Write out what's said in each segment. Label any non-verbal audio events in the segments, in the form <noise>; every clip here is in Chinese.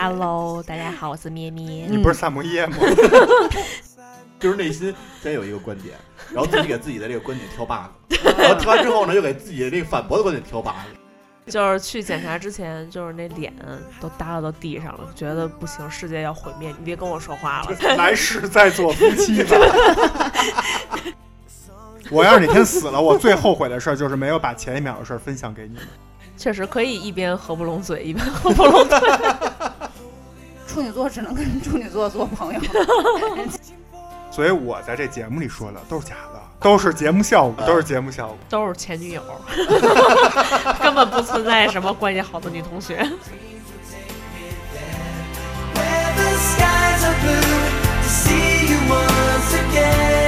Hello，大家好，我是咩咩。你不是萨摩耶吗？<laughs> 就是内心先有一个观点，然后自己给自己的这个观点挑 bug，<laughs> 然后挑完之后呢，又给自己的这个反驳的观点挑 bug。就是去检查之前，就是那脸都耷拉到地上了，觉得不行，世界要毁灭，你别跟我说话了。<laughs> 来世再做夫妻吧。我要是哪天死了，我最后悔的事儿就是没有把前一秒的事儿分享给你们。确实可以一边合不拢嘴，一边合不拢嘴。处女座只能跟处女座做朋友。<laughs> 所以我在这节目里说的都是假的，都是节目效果，都是节目效果。都是前女友，<laughs> 根本不存在什么关系好的女同学。Where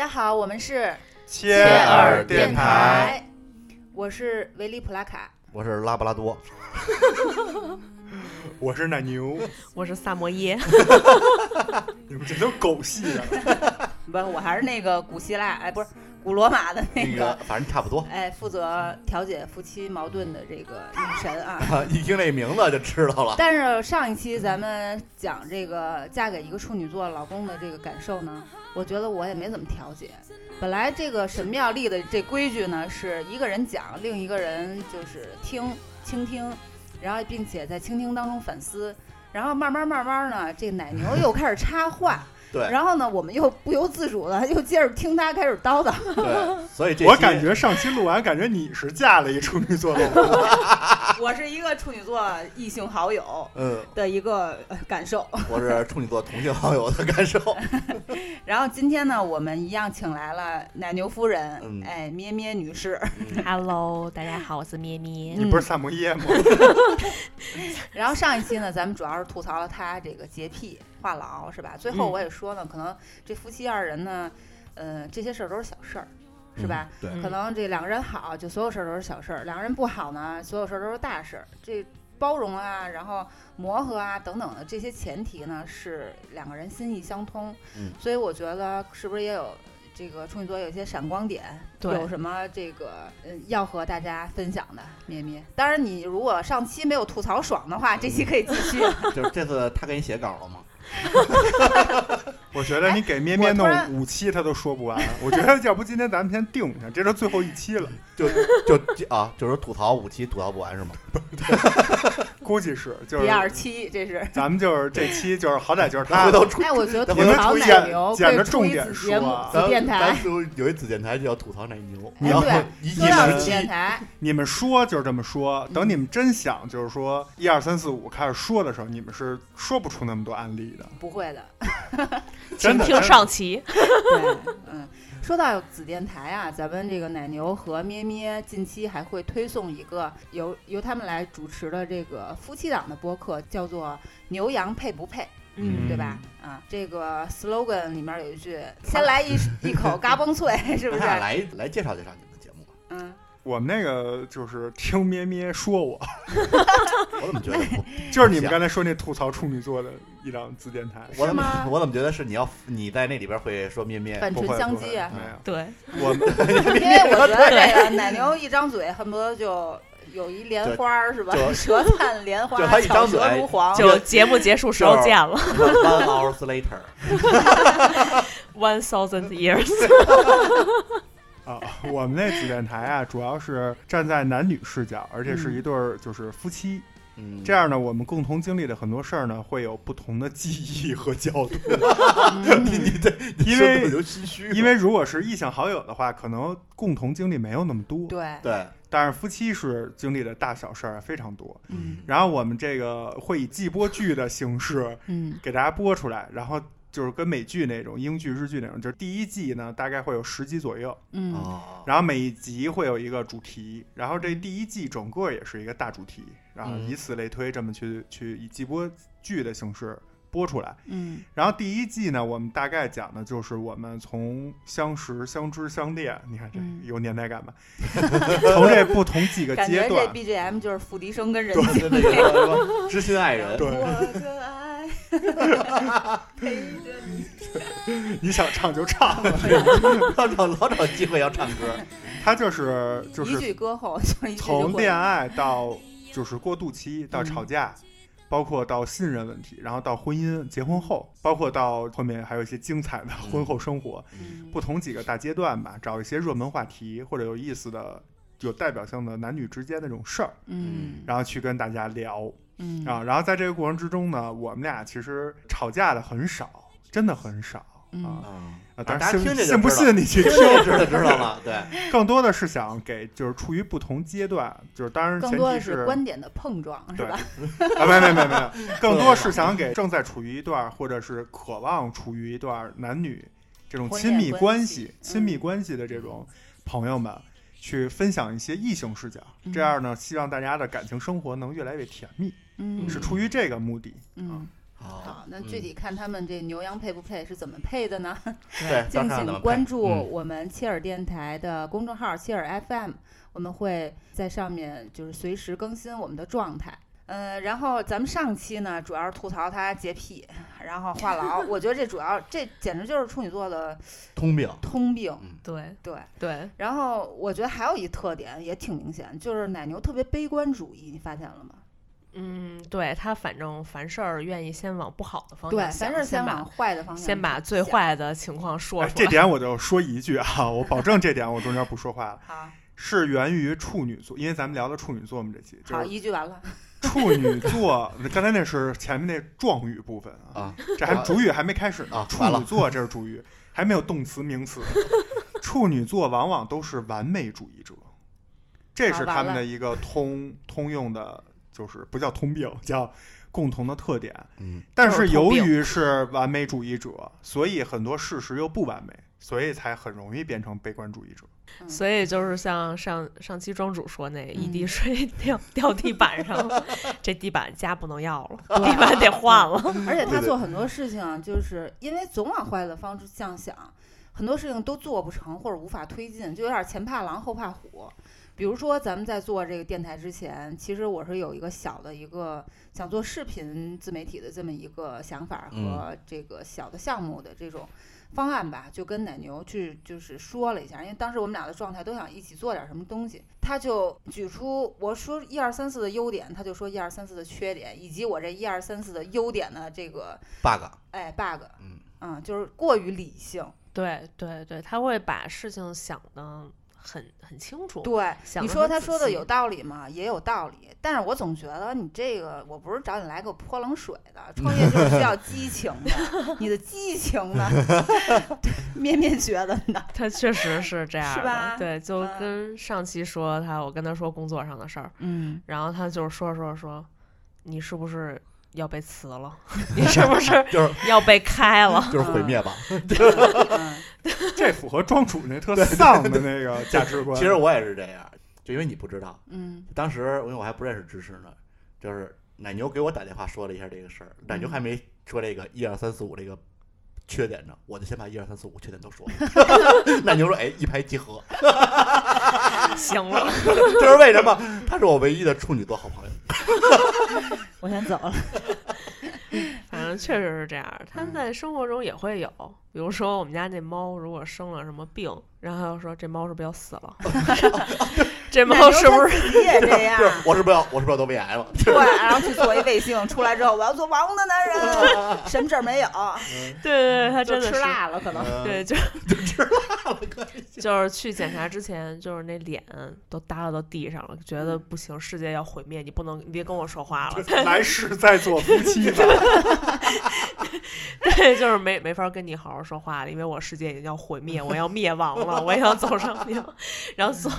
家好，我们是切尔电台，我是维利普拉卡。我是拉布拉多，<laughs> 我是奶牛，我是萨摩耶，你们这都狗戏啊！<laughs> 不，我还是那个古希腊，哎，不是古罗马的那个，那个反正差不多。<laughs> 哎，负责调解夫妻矛盾的这个女神啊。啊，一听这名字就知道了。但是上一期咱们讲这个嫁给一个处女座老公的这个感受呢，我觉得我也没怎么调解。本来这个神庙立的这规矩呢，是一个人讲，另一个人就是听倾听，然后并且在倾听当中反思，然后慢慢慢慢呢，这奶牛又开始插话，对然后呢，我们又不由自主的又接着听他开始叨叨。对，<laughs> 所以这期我感觉上期录完，感觉你是嫁了一处女座的我。<laughs> 我是一个处女座异性好友嗯，的一个呃感受。<laughs> 我是处女座同性好友的感受。然后今天呢，我们一样请来了奶牛夫人，嗯哎，咩咩女士。Hello，大家好，我是咩咩。你不是萨摩耶吗？然后上一期呢，咱们主要是吐槽了她这个洁癖、话痨，是吧？最后嗯我也说呢，可能这夫妻二人呢，呃，这些事儿都是小事儿，是吧？对，嗯可能这两个人好，就所有事儿都是小事儿；两个人不好呢，所有事儿都是大事儿。这包容啊，然后磨合啊等等的这些前提呢，是两个人心意相通。嗯所以我觉得是不是也有这个处女座有一些闪光点？对有什么这个呃要和大家分享的？咩咩，当然你如果上期没有吐槽爽的话，这期可以继续。<laughs> 就是这次他给你写稿了吗？哈哈哈哈哈哈我觉得你给咩咩弄五期他都说不完。<laughs> 我觉得要不今天咱们先定一下，这是最后一期了，就就啊，就是吐槽五期吐槽不完是吗？<laughs> 估计是就是第二期这是。咱们就是这期就是好歹就是他他回头出，哎，我觉得咱吐槽奶演牛捡着重点说啊子电台咱。就有一子电台就叫吐槽奶牛，哎，然后对，一说到一时子电期台，你们说就是这么说，等嗯你们真想就是说一二三四五开始说的时候，你们是说不出那么多案例的。不会的。<laughs> <laughs> 请听上期。<laughs> 对，嗯，说到子电台啊，咱们这个奶牛和咩咩近期还会推送一个由由他们来主持的这个夫妻档的播客，叫做“牛羊配不配”，嗯对吧？啊，这个 slogan 里面有一句“先来一 <laughs> 一口嘎嘣脆”，是不是来来介绍介绍你们的节目吧。嗯，我们那个就是听咩咩说我，我怎么觉得不？就是你们刚才说那吐槽处女座的一张自电台。我怎么我怎么觉得是你要你在那里边会说面面？反唇相讥啊，对，我们 <laughs> 因为我觉得这个奶牛一张嘴，恨不得就。有一莲花儿是吧？就 <laughs> 舌灿莲花，就他一张巧舌嘴如簧。就节目结束时候见了 One hours later，，One <laughs> thousand years。啊，我们那紫电台啊，主要是站在男女视角，而且是一对儿就是夫妻。嗯这样呢，我们共同经历的很多事儿呢，会有不同的记忆和角度。<laughs> 你你这因为说得我就心虚，因为如果是异性好友的话，可能共同经历没有那么多，对，对。但是夫妻是经历的大小事儿非常多。嗯。然后我们这个会以季播剧的形式嗯。给大家播出来，然后就是跟美剧那种英剧、日剧那种，就是第一季呢大概会有十集左右，嗯。哦，然后每一集会有一个主题，然后这第一季整个也是一个大主题，然后嗯以此类推，这么去去以季播剧的形式播出来。嗯然后第一季呢，我们大概讲的就是我们从相识、相知、相恋，你看这嗯有年代感吧？<laughs> 从这不同几个感觉这阶段，BGM 就是付笛声跟人对精对对，<laughs> 知心爱人，对我的爱 <laughs> 陪着你。你想唱就唱，老找老找机会要唱歌，他就是就一是句歌后就一句就会从恋爱到就是过渡期到嗯吵架，包括到信任问题，然后到婚姻、结婚后，包括到后面还有一些精彩的婚后生活，嗯不同几个大阶段吧，找一些热门话题或者有意思的、有代表性的男女之间的这种事儿，嗯然后去跟大家聊嗯啊。然后在这个过程之中呢，我们俩其实吵架的很少，真的很少嗯啊。嗯，啊，但是信大家听这信不信你去听知道知道了，对，<laughs> 更多的是想给就是处于不同阶段，就是当然前提是观点的碰撞，是对吧？啊，没没没没有，<laughs> 更多是想给正在处于一段或者是渴望处于一段男女这种亲密关关系亲密嗯关系的这种朋友们，去分享一些异性视角，嗯这样呢，希望大家的感情生活能越来越甜蜜，嗯是出于这个目的。嗯。好好，那具体看他们这牛羊配不配是怎么配的呢？对，<laughs> 敬请关注嗯我们切尔电台的公众号切尔 FM，我们会在上面就是随时更新我们的状态。呃，然后咱们上期呢，主要是吐槽他洁癖，然后话痨。我觉得这主要这简直就是处女座的 <laughs> 通病，通病。对对，对，然后我觉得还有一特点也挺明显，就是奶牛特别悲观主义，你发现了吗？嗯，对他反正凡事儿愿意先往不好的方，向想，凡事先往坏的方向先把最。坏的情况说哎出来。这点我就说一句啊，我保证这点我中间不说话了，<laughs> 好，是源于处女座，因为咱们聊的处女座嘛，这期就好，一句完了。<laughs> 处女座。刚才那是前面那状语部分啊，啊，这还主语还没开始呢啊处女座这是主语，还没有动词名词。处女座往往都是完美主义者，这是他们的一个通通用的，就是不叫通病，叫共同的特点。嗯，但是由于是完美主义者，所以很多事实又不完美，所以才很容易变成悲观主义者。所以就是像上上期庄主说那个一滴嗯水 <laughs> 掉掉地板上了，<laughs> 这地板家不能要了，地板得换了。而且他做很多事情，啊就是因为总往坏的方向想，很多事情都做不成或者无法推进，就有点前怕狼后怕虎。比如说，咱们在做这个电台之前，其实我是有一个小的一个想做视频自媒体的这么一个想法和这个小的项目的这种方案吧，就跟奶牛去就是说了一下，因为当时我们俩的状态都想一起做点什么东西，他就举出我说一二三四的优点，他就说一二三四的缺点，以及我这一二三四的优点的这个 bug，哎 bug，嗯。嗯，就是过于理性。对对对，他会把事情想的很很清楚。对，你说他说的有道理吗？也有道理，但是我总觉得你这个，我不是找你来给我泼冷水的，创业就是需要激情的，<laughs> 你的激情呢，<laughs> 面面觉得呢，他确实是这样的，是吧对，就嗯跟上期说他，我跟他说工作上的事儿，嗯，然后他就是说说说，你是不是要被辞了？<laughs> 你是不是就是要被开了？<laughs> 就是毁灭吧。嗯 <laughs> 这符合庄主那特丧的那个价值观。其实我也是这样，就因为你不知道，嗯当时因为我还不认识知识呢，就是奶牛给我打电话说了一下这个事儿，奶牛还没说这个一二三四五这个缺点呢，我就先把一二三四五缺点都说了。奶牛说：“哎，一拍即合。行了，”这是为什么？他是我唯一的处女座好朋友。<laughs> 我先走了。反正确实是这样。他们在生活中也会有，比如说我们家那猫如果生了什么病，然后他就说这猫是不是要死了？<laughs> 这猫是不是？也这样就？是我是不是要我是不是要得胃癌了？<laughs> 对，然后去做一胃镜，出来之后我要做王的男人，<laughs> 什么事儿没有，对对对，他真的。吃辣了，可能。嗯对，就就吃辣了，可以。就是去检查之前，就是那脸都耷拉到地上了，觉得不行，世界要毁灭，你不能，你别跟我说话了。来世再做夫妻吧。对，就是没没法跟你好好说话了，因为我世界已经要毁灭，我 <laughs> 要灭亡了，我也要走上。<laughs> 然后做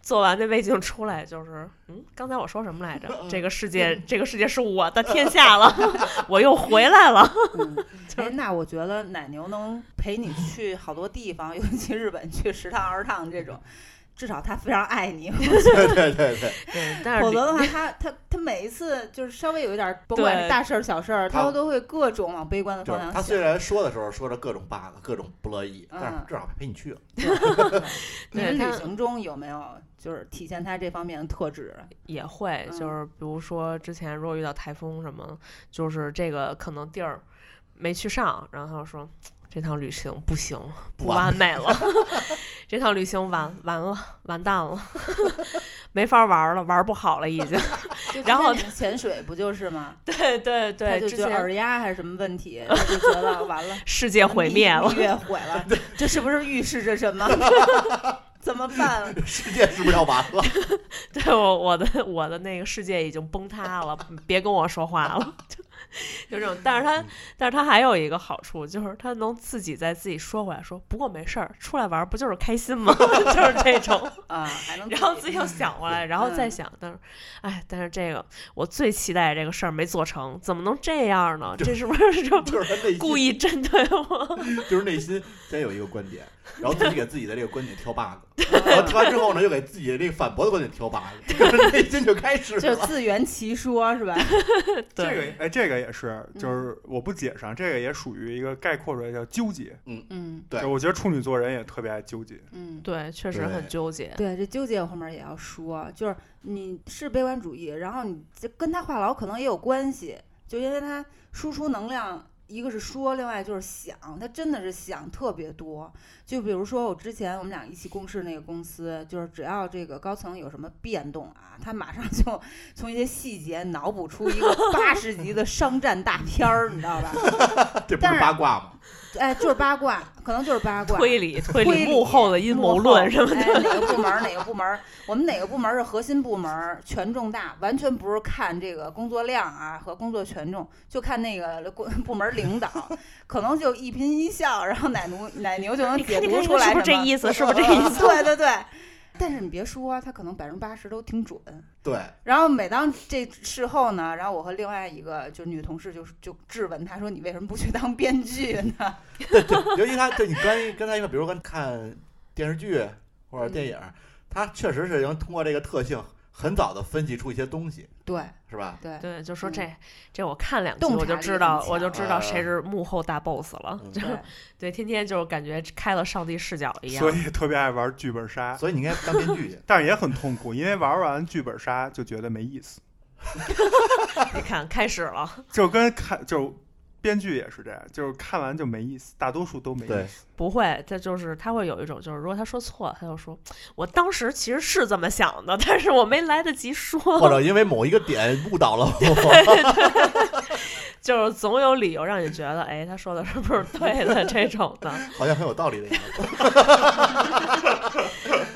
做完那胃镜出来，就是嗯，刚才我说什么来着？这个世界，这个世界是我的天下了，<laughs> 我又回来了。嗯，哎，那我觉得奶牛能陪你去好多地方，尤其日本去十趟二十趟这种，至少他非常爱你。<laughs> 对对对对，<laughs> 对，但是你否则的话，他他他每一次就是稍微有一点儿，甭管是大事儿小事儿，他他都会各种往悲观的方向想。他虽然说的时候说着各种 bug，各种不乐意，但是嗯至少陪你去了。<laughs> 你们旅行中有没有就是体现他这方面的特质？也会，嗯就是比如说之前如果遇到台风什么，就是这个可能地儿没去上，然后他就说这趟旅行不行，不不完完美了，<laughs> 这趟旅行完完了，完蛋了，<laughs> 没法玩了，玩不好了已经。<laughs> 然后潜水不就是吗？对对对，之就觉得耳压还是什么问题，他就觉得完了，世界毁灭了毁了，这是不是预示着什么？怎么办？世界是不是要完了？对我我的我的那个世界已经崩塌了，别跟我说话了，就 <laughs> 就这种。但是他但是他还有一个好处，就是他能自己再自己说回来说，不过没事儿，出来玩儿不就是开心吗？<laughs> 就是这种。<laughs> 啊，还能然后自己又想回来，然后再嗯想，但是，哎，但是这个我最期待这个事儿没做成，怎么能这样呢？这是不是就就是他内心故意针对我？就是内心先有一个观点，然后自己给自己的这个观点挑 bug，<laughs> 然后挑完之后呢，又给自己的这个反驳的观点挑 bug，<laughs> 就是内心就开始就。自圆其说，是吧？<laughs> 这，个哎，这个也是，就是我不解释啊，这个也属于一个概括出来叫纠结。嗯嗯对就我觉得处女座人也特别爱纠结。嗯，对，确实很纠结。对，这纠结我后面也要说，就是你是悲观主义，然后你这跟他话痨可能也有关系，就因为他输出能量，一个是说，另外就是想，他真的是想特别多。就比如说我之前我们俩一起共事那个公司，就是只要这个高层有什么变动啊，他马上就从一些细节脑补出一个八十集的商战大片儿，你知道吧？<laughs> 这不是八卦吗？哎，就是八卦，可能就是八卦。推理推推理幕后的阴谋论什么的。哎，哪个部门儿哪个部门儿，我们哪个部门儿是核心部门儿，权重大，完全不是看这个工作量啊和工作权重，就看那个部部门儿领导，可能就一颦一笑，然后奶牛奶牛就能解读出来是不是这意思？是不是这意思？<laughs> 对对对，但是你别说啊，他可能百分之八十都挺准。对，然后每当这事后呢，然后我和另外一个就女同事就就质问他说：“你为什么不去当编剧呢 <laughs> 对对，尤其他对你跟跟他一块，比如跟看电视剧或者电影，他确实是能通过这个特性很早的分析出一些东西，？”对是吧？对，对，就说嗯这这我看两集我就知道，我就知道谁呃是幕后大 boss 了。嗯就对 <laughs> 对，天天就是感觉开了上帝视角一样所。以特别爱玩剧本杀，所以你应该当编剧去。<laughs> 但是也很痛苦，因为玩完剧本杀就觉得没意思，<laughs> 你看，开始了。就跟看就编剧也是这样，就是看完就没意思，大多数都没意思。不会，他就是他会有一种，就是如果他说错了，他就说，我当时其实是这么想的，但是我没来得及说，<laughs> 或者因为某一个点误导了我，<laughs> 对就是总有理由让你觉得，哎，他说的是不是对的这种的。<laughs> 好像很有道理的样子。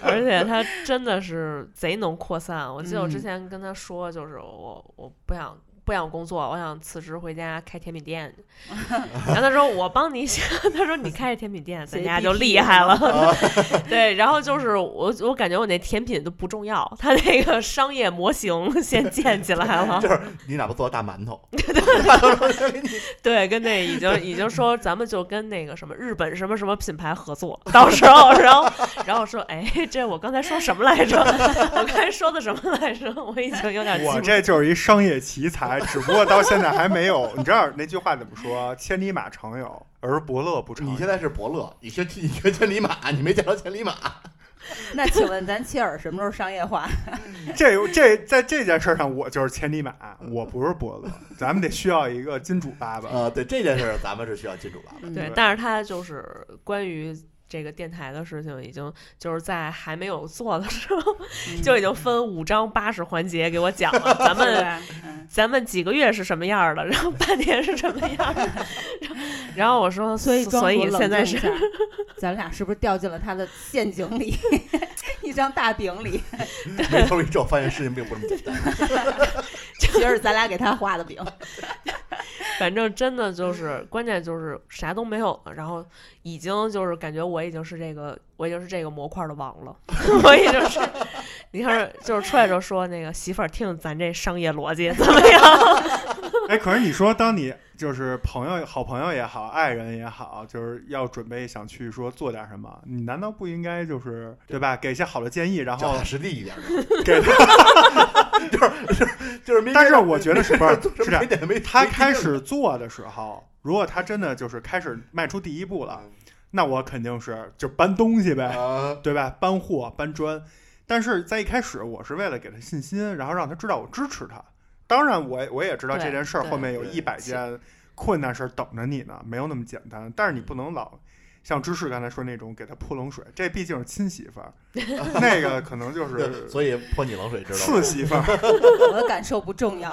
而且他真的是贼能扩散。我记得我之嗯前跟他说，就是我我不想不想工作，我想辞职回家开甜品店。<laughs> 然后他说我帮你想，他说你开甜品店，咱家就厉害了。<laughs> 对，然后就是我我感觉我那甜品都不重要，他那个商业模型 <laughs> 先建起来了。就是你哪怕做大馒头，对，跟那已经已经说咱们就跟那个什么日本什么什么品牌合作，到时候然后然后说，哎，这我刚才说什么来着？我刚才说的什么来着？我已经有点我这就是一商业奇才，只不过到现在还没有。你知道那句话怎么说？千里马常有，而伯乐不常有。你现在是伯乐，你学 <laughs> 你学千里马，你没见着千里马。那请问咱切尔什么时候商业化？<laughs> 这这在这件事上，我就是千里马，我不是伯乐，咱们得需要一个金主爸爸。呃，对这件事儿，咱们是需要金主爸爸。嗯对，但是他就是关于这个电台的事情，已经就是在还没有做的时候，嗯就已经分五章八十环节给我讲了。咱 <laughs> 们嗯咱们几个月是什么样儿的，然后半年是什么样儿的，然后我说，所以所以现在是咱俩是不是掉进了他的陷阱里，<laughs> 一张大饼里？没头一皱，发现事情并不这么简单。其实是咱俩给他画的饼。反正真的就是关键就是啥都没有了，然后已经就是感觉我已经是这个我已经是这个模块的王了，<laughs> 我已经是，你看就是出来就说那个媳妇儿听咱这商业逻辑怎么样？<laughs> 哎，可是你说，当你就是朋友、好朋友也好，爱人也好，就是要准备想去说做点什么，你难道不应该就是对吧？给一些好的建议，然后脚踏实地一点，<laughs> 给他。就是就是但是我觉得是不是是这样他开始做的时候，如果他真的就是开始迈出第一步了，那我肯定是就搬东西呗，啊，对吧？搬货、搬砖。但是在一开始，我是为了给他信心，然后让他知道我支持他。当然我，我也知道这件事儿后面有一百件困难事儿等着你呢，没有那么简单。但是你不能老像芝士刚才说那种给他泼冷水，这毕竟是亲媳妇儿，<laughs> 那个可能就对是所以泼你冷水知道吗次？媳妇儿。<laughs> 我的感受不重要。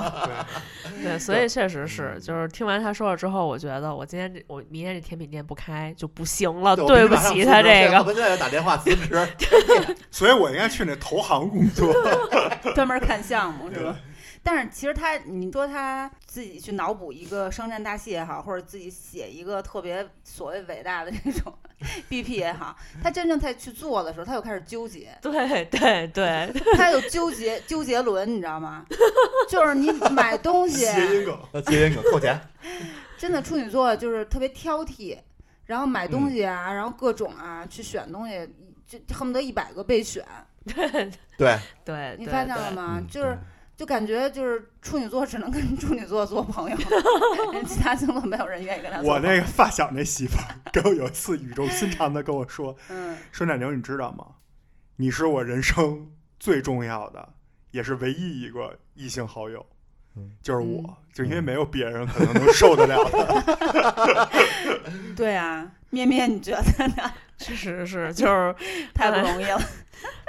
<laughs> 对，所以确实是，就是听完他说了之后，我觉得我今天这我明天这甜品店不开就不行了，我对不起他这个。我现在打电话辞职。所以我应该去那投行工作。专门看项目是吧？但是其实他，你说他自己去脑补一个商战大戏也好，或者自己写一个特别所谓伟大的这种 <laughs> BP 也好，他真正在去做的时候，他又开始纠结，对对对，他有纠结纠结轮，你知道吗？就是你买东西，谐音梗，<laughs> 谐音梗扣钱。真的处女座就是特别挑剔，然后买嗯东西啊，然后各种啊去选东西，就恨不得一百个备选，对，对对，你发现了？吗？嗯就是就感觉就是处女座只能跟处女座做朋友，<laughs> 其他星座没有人愿意跟他做我。那个发小那媳妇儿跟我有一次语重心长的跟我说嗯，：“说奶牛，你知道吗？你是我人生最重要的，也是唯一一个异性好友，嗯就是我，嗯就因为没有别人可能能受得了的。<laughs> 对啊，咩咩，你觉得呢？<laughs> 确实是，就是太不容易了。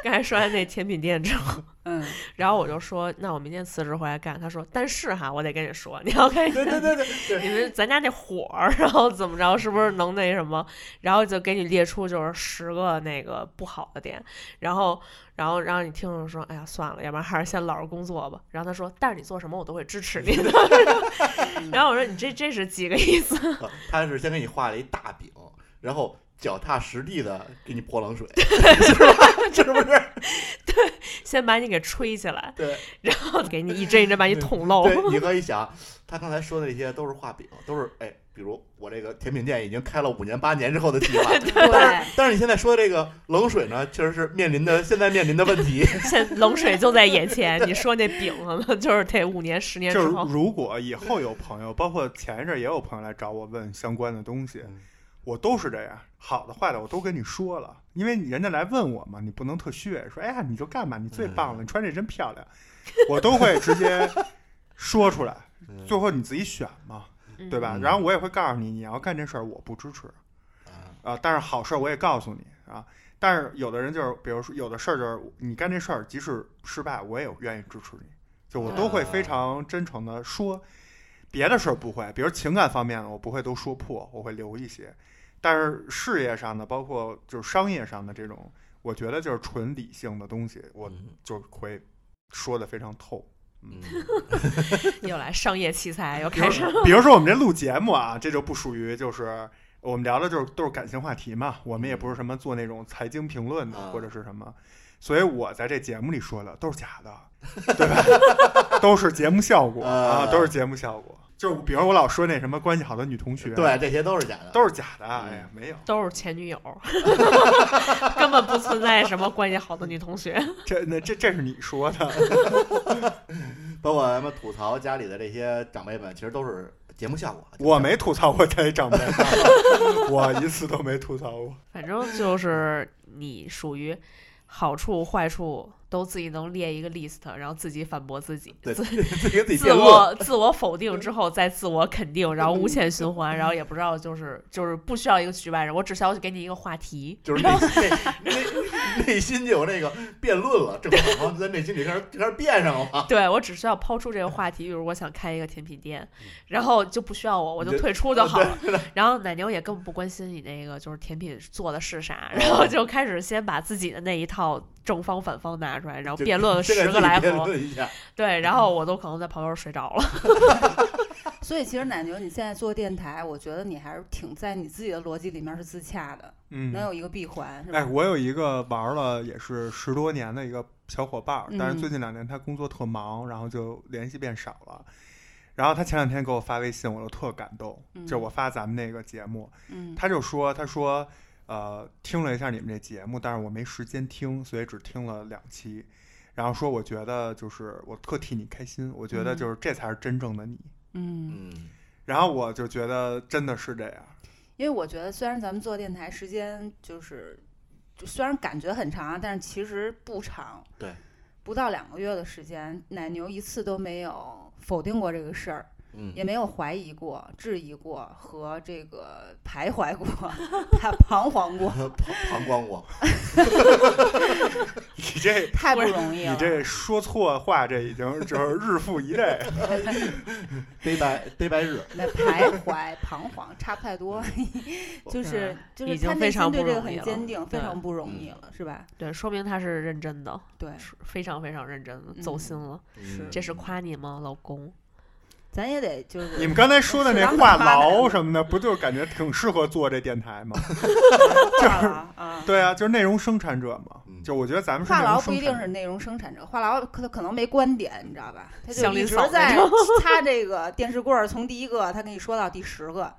刚才说完那甜品店之后，<laughs> 嗯，然后我就说，那我明天辞职回来干。他说，但是哈，我得跟你说，你要跟对对对对对，你们咱家那火儿，然后怎么着，是不是能那什么？然后就给你列出就是十个那个不好的点，然后然后然后你听着说，哎呀算了，要不然还是先老实工作吧。然后他说，但是你做什么我都会支持你的。<laughs> 然后我说你这这是几个意思？啊 <laughs> 他是先给你画了一大饼，然后脚踏实地的给你泼冷水，<laughs> 是吧？是不是？对先把你给吹起来，对然后给你一针一针把你捅漏。对，你可以想，他刚才说的那些都是画饼，都是哎，比如我这个甜品店已经开了五年八年之后的计划，<laughs> 但对是但是你现在说的这个冷水呢，确实是面临的 <laughs> 现在面临的问题。现冷水就在眼前，你说那饼呢，就是得五年、十年之就是。如果以后有朋友，包括前一阵儿也有朋友来找我问相关的东西嗯，我都是这样，好的坏的我都跟你说了，因为人家来问我嘛，你不能特虚伪，说哎呀你就干吧，你最棒了，你穿这真漂亮，我都会直接说出来，最后你自己选嘛，嗯对吧？嗯然后我也会告诉你，你要干这事儿我不支持啊，但是好事儿我也告诉你啊。但是有的人就是，比如说有的事儿就是你干这事儿，即使失败，我也愿意支持你，就我都会非常真诚的说。别的事儿不会，比如情感方面的我不会都说破，我会留一些。但是事业上的，包括就是商业上的这种，我觉得就是纯理性的东西，我嗯就会说的非常透。嗯，<laughs> 又来商业器材，又开始。比如说我们这录节目啊，这就不属于就是我们聊的就是都是感情话题嘛，我们也不是什么做那种财经评论的啊或者是什么，所以我在这节目里说的都是假的，对吧？都是节目效果啊，啊都是节目效果。就是比如我老说那什么关系好的女同学，对，，这些都是假的。都是假的。嗯哎呀，没有，都是前女友，<laughs> 根本不存在什么关系好的女同学。<laughs> 这那这这是你说的，<laughs> 包括咱们吐槽家里的这些长辈们，其实都是节目效果。我没吐槽过家里长辈，我一次都没吐槽过。反正就是你属于好处坏处都自己能列一个 list，然后自己反驳自己，对，自 <laughs> 自己自我自我否定之后再自我肯定，然后无限循环，然后也不知道就是就是不需要一个局外人，我只需要给你一个话题。就是内心内内内心就有那个辩论了，正好然后在内心里开始就开始辩上了嘛。对我只需要抛出这个话题，比如我想开一个甜品店，然后就不需要我，我就退出就好了。<laughs> 然后奶牛也根本不关心你那个就是甜品做的是啥，然后就开始先把自己的那一套正方反方拿出来，然后辩论了十个来回。论一下，对，然后我都可能在旁边睡着了。<laughs> 所以其实奶牛，你现在做电台，我觉得你还是挺在你自己的逻辑里面是自洽的，嗯，能有一个闭环，是吧？哎，我有一个玩了也是十多年的一个小伙伴，但是嗯最近两年他工作特忙，然后就联系变少了。然后他前两天给我发微信，我就特感动，就我发咱们那个节目，嗯他就说，他说，呃，听了一下你们这节目，但是我没时间听，所以只听了两期。然后说，我觉得就是我特替你开心，我觉得嗯。就是这才是真正的你。嗯，嗯，然后我就觉得真的是这样，因为我觉得虽然咱们做电台时间就是，就虽然感觉很长，但是其实不长，对，不到两个月的时间，奶牛一次都没有否定过这个事儿，嗯，也没有怀疑过、质疑过和这个徘徊过、<laughs> 彷彷徨过，<laughs> 膀膀胱过，<laughs> 你这太不容易了。你这说错话，这已经就是日复一日。悲白悲白日，那徘徊、彷徨差不太多，就是就是已经他内非常心对这个不容易了很坚定，非常不容易了，是吧？对，说明他是认真的，对，非常非常认真的，走嗯心了。嗯这是夸你吗，老公？咱也得就是你们刚才说的那话痨什么的，不就是感觉挺适合做这电台吗？<laughs> 就是啊。对啊，就是内容生产者嘛。嗯就我觉得咱们是话痨不一定是内容生产者，话痨可可能没观点，你知道吧？他一直在种 <laughs> <laughs> 擦这个电视棍儿，从第一个他跟你说到第十个。啊。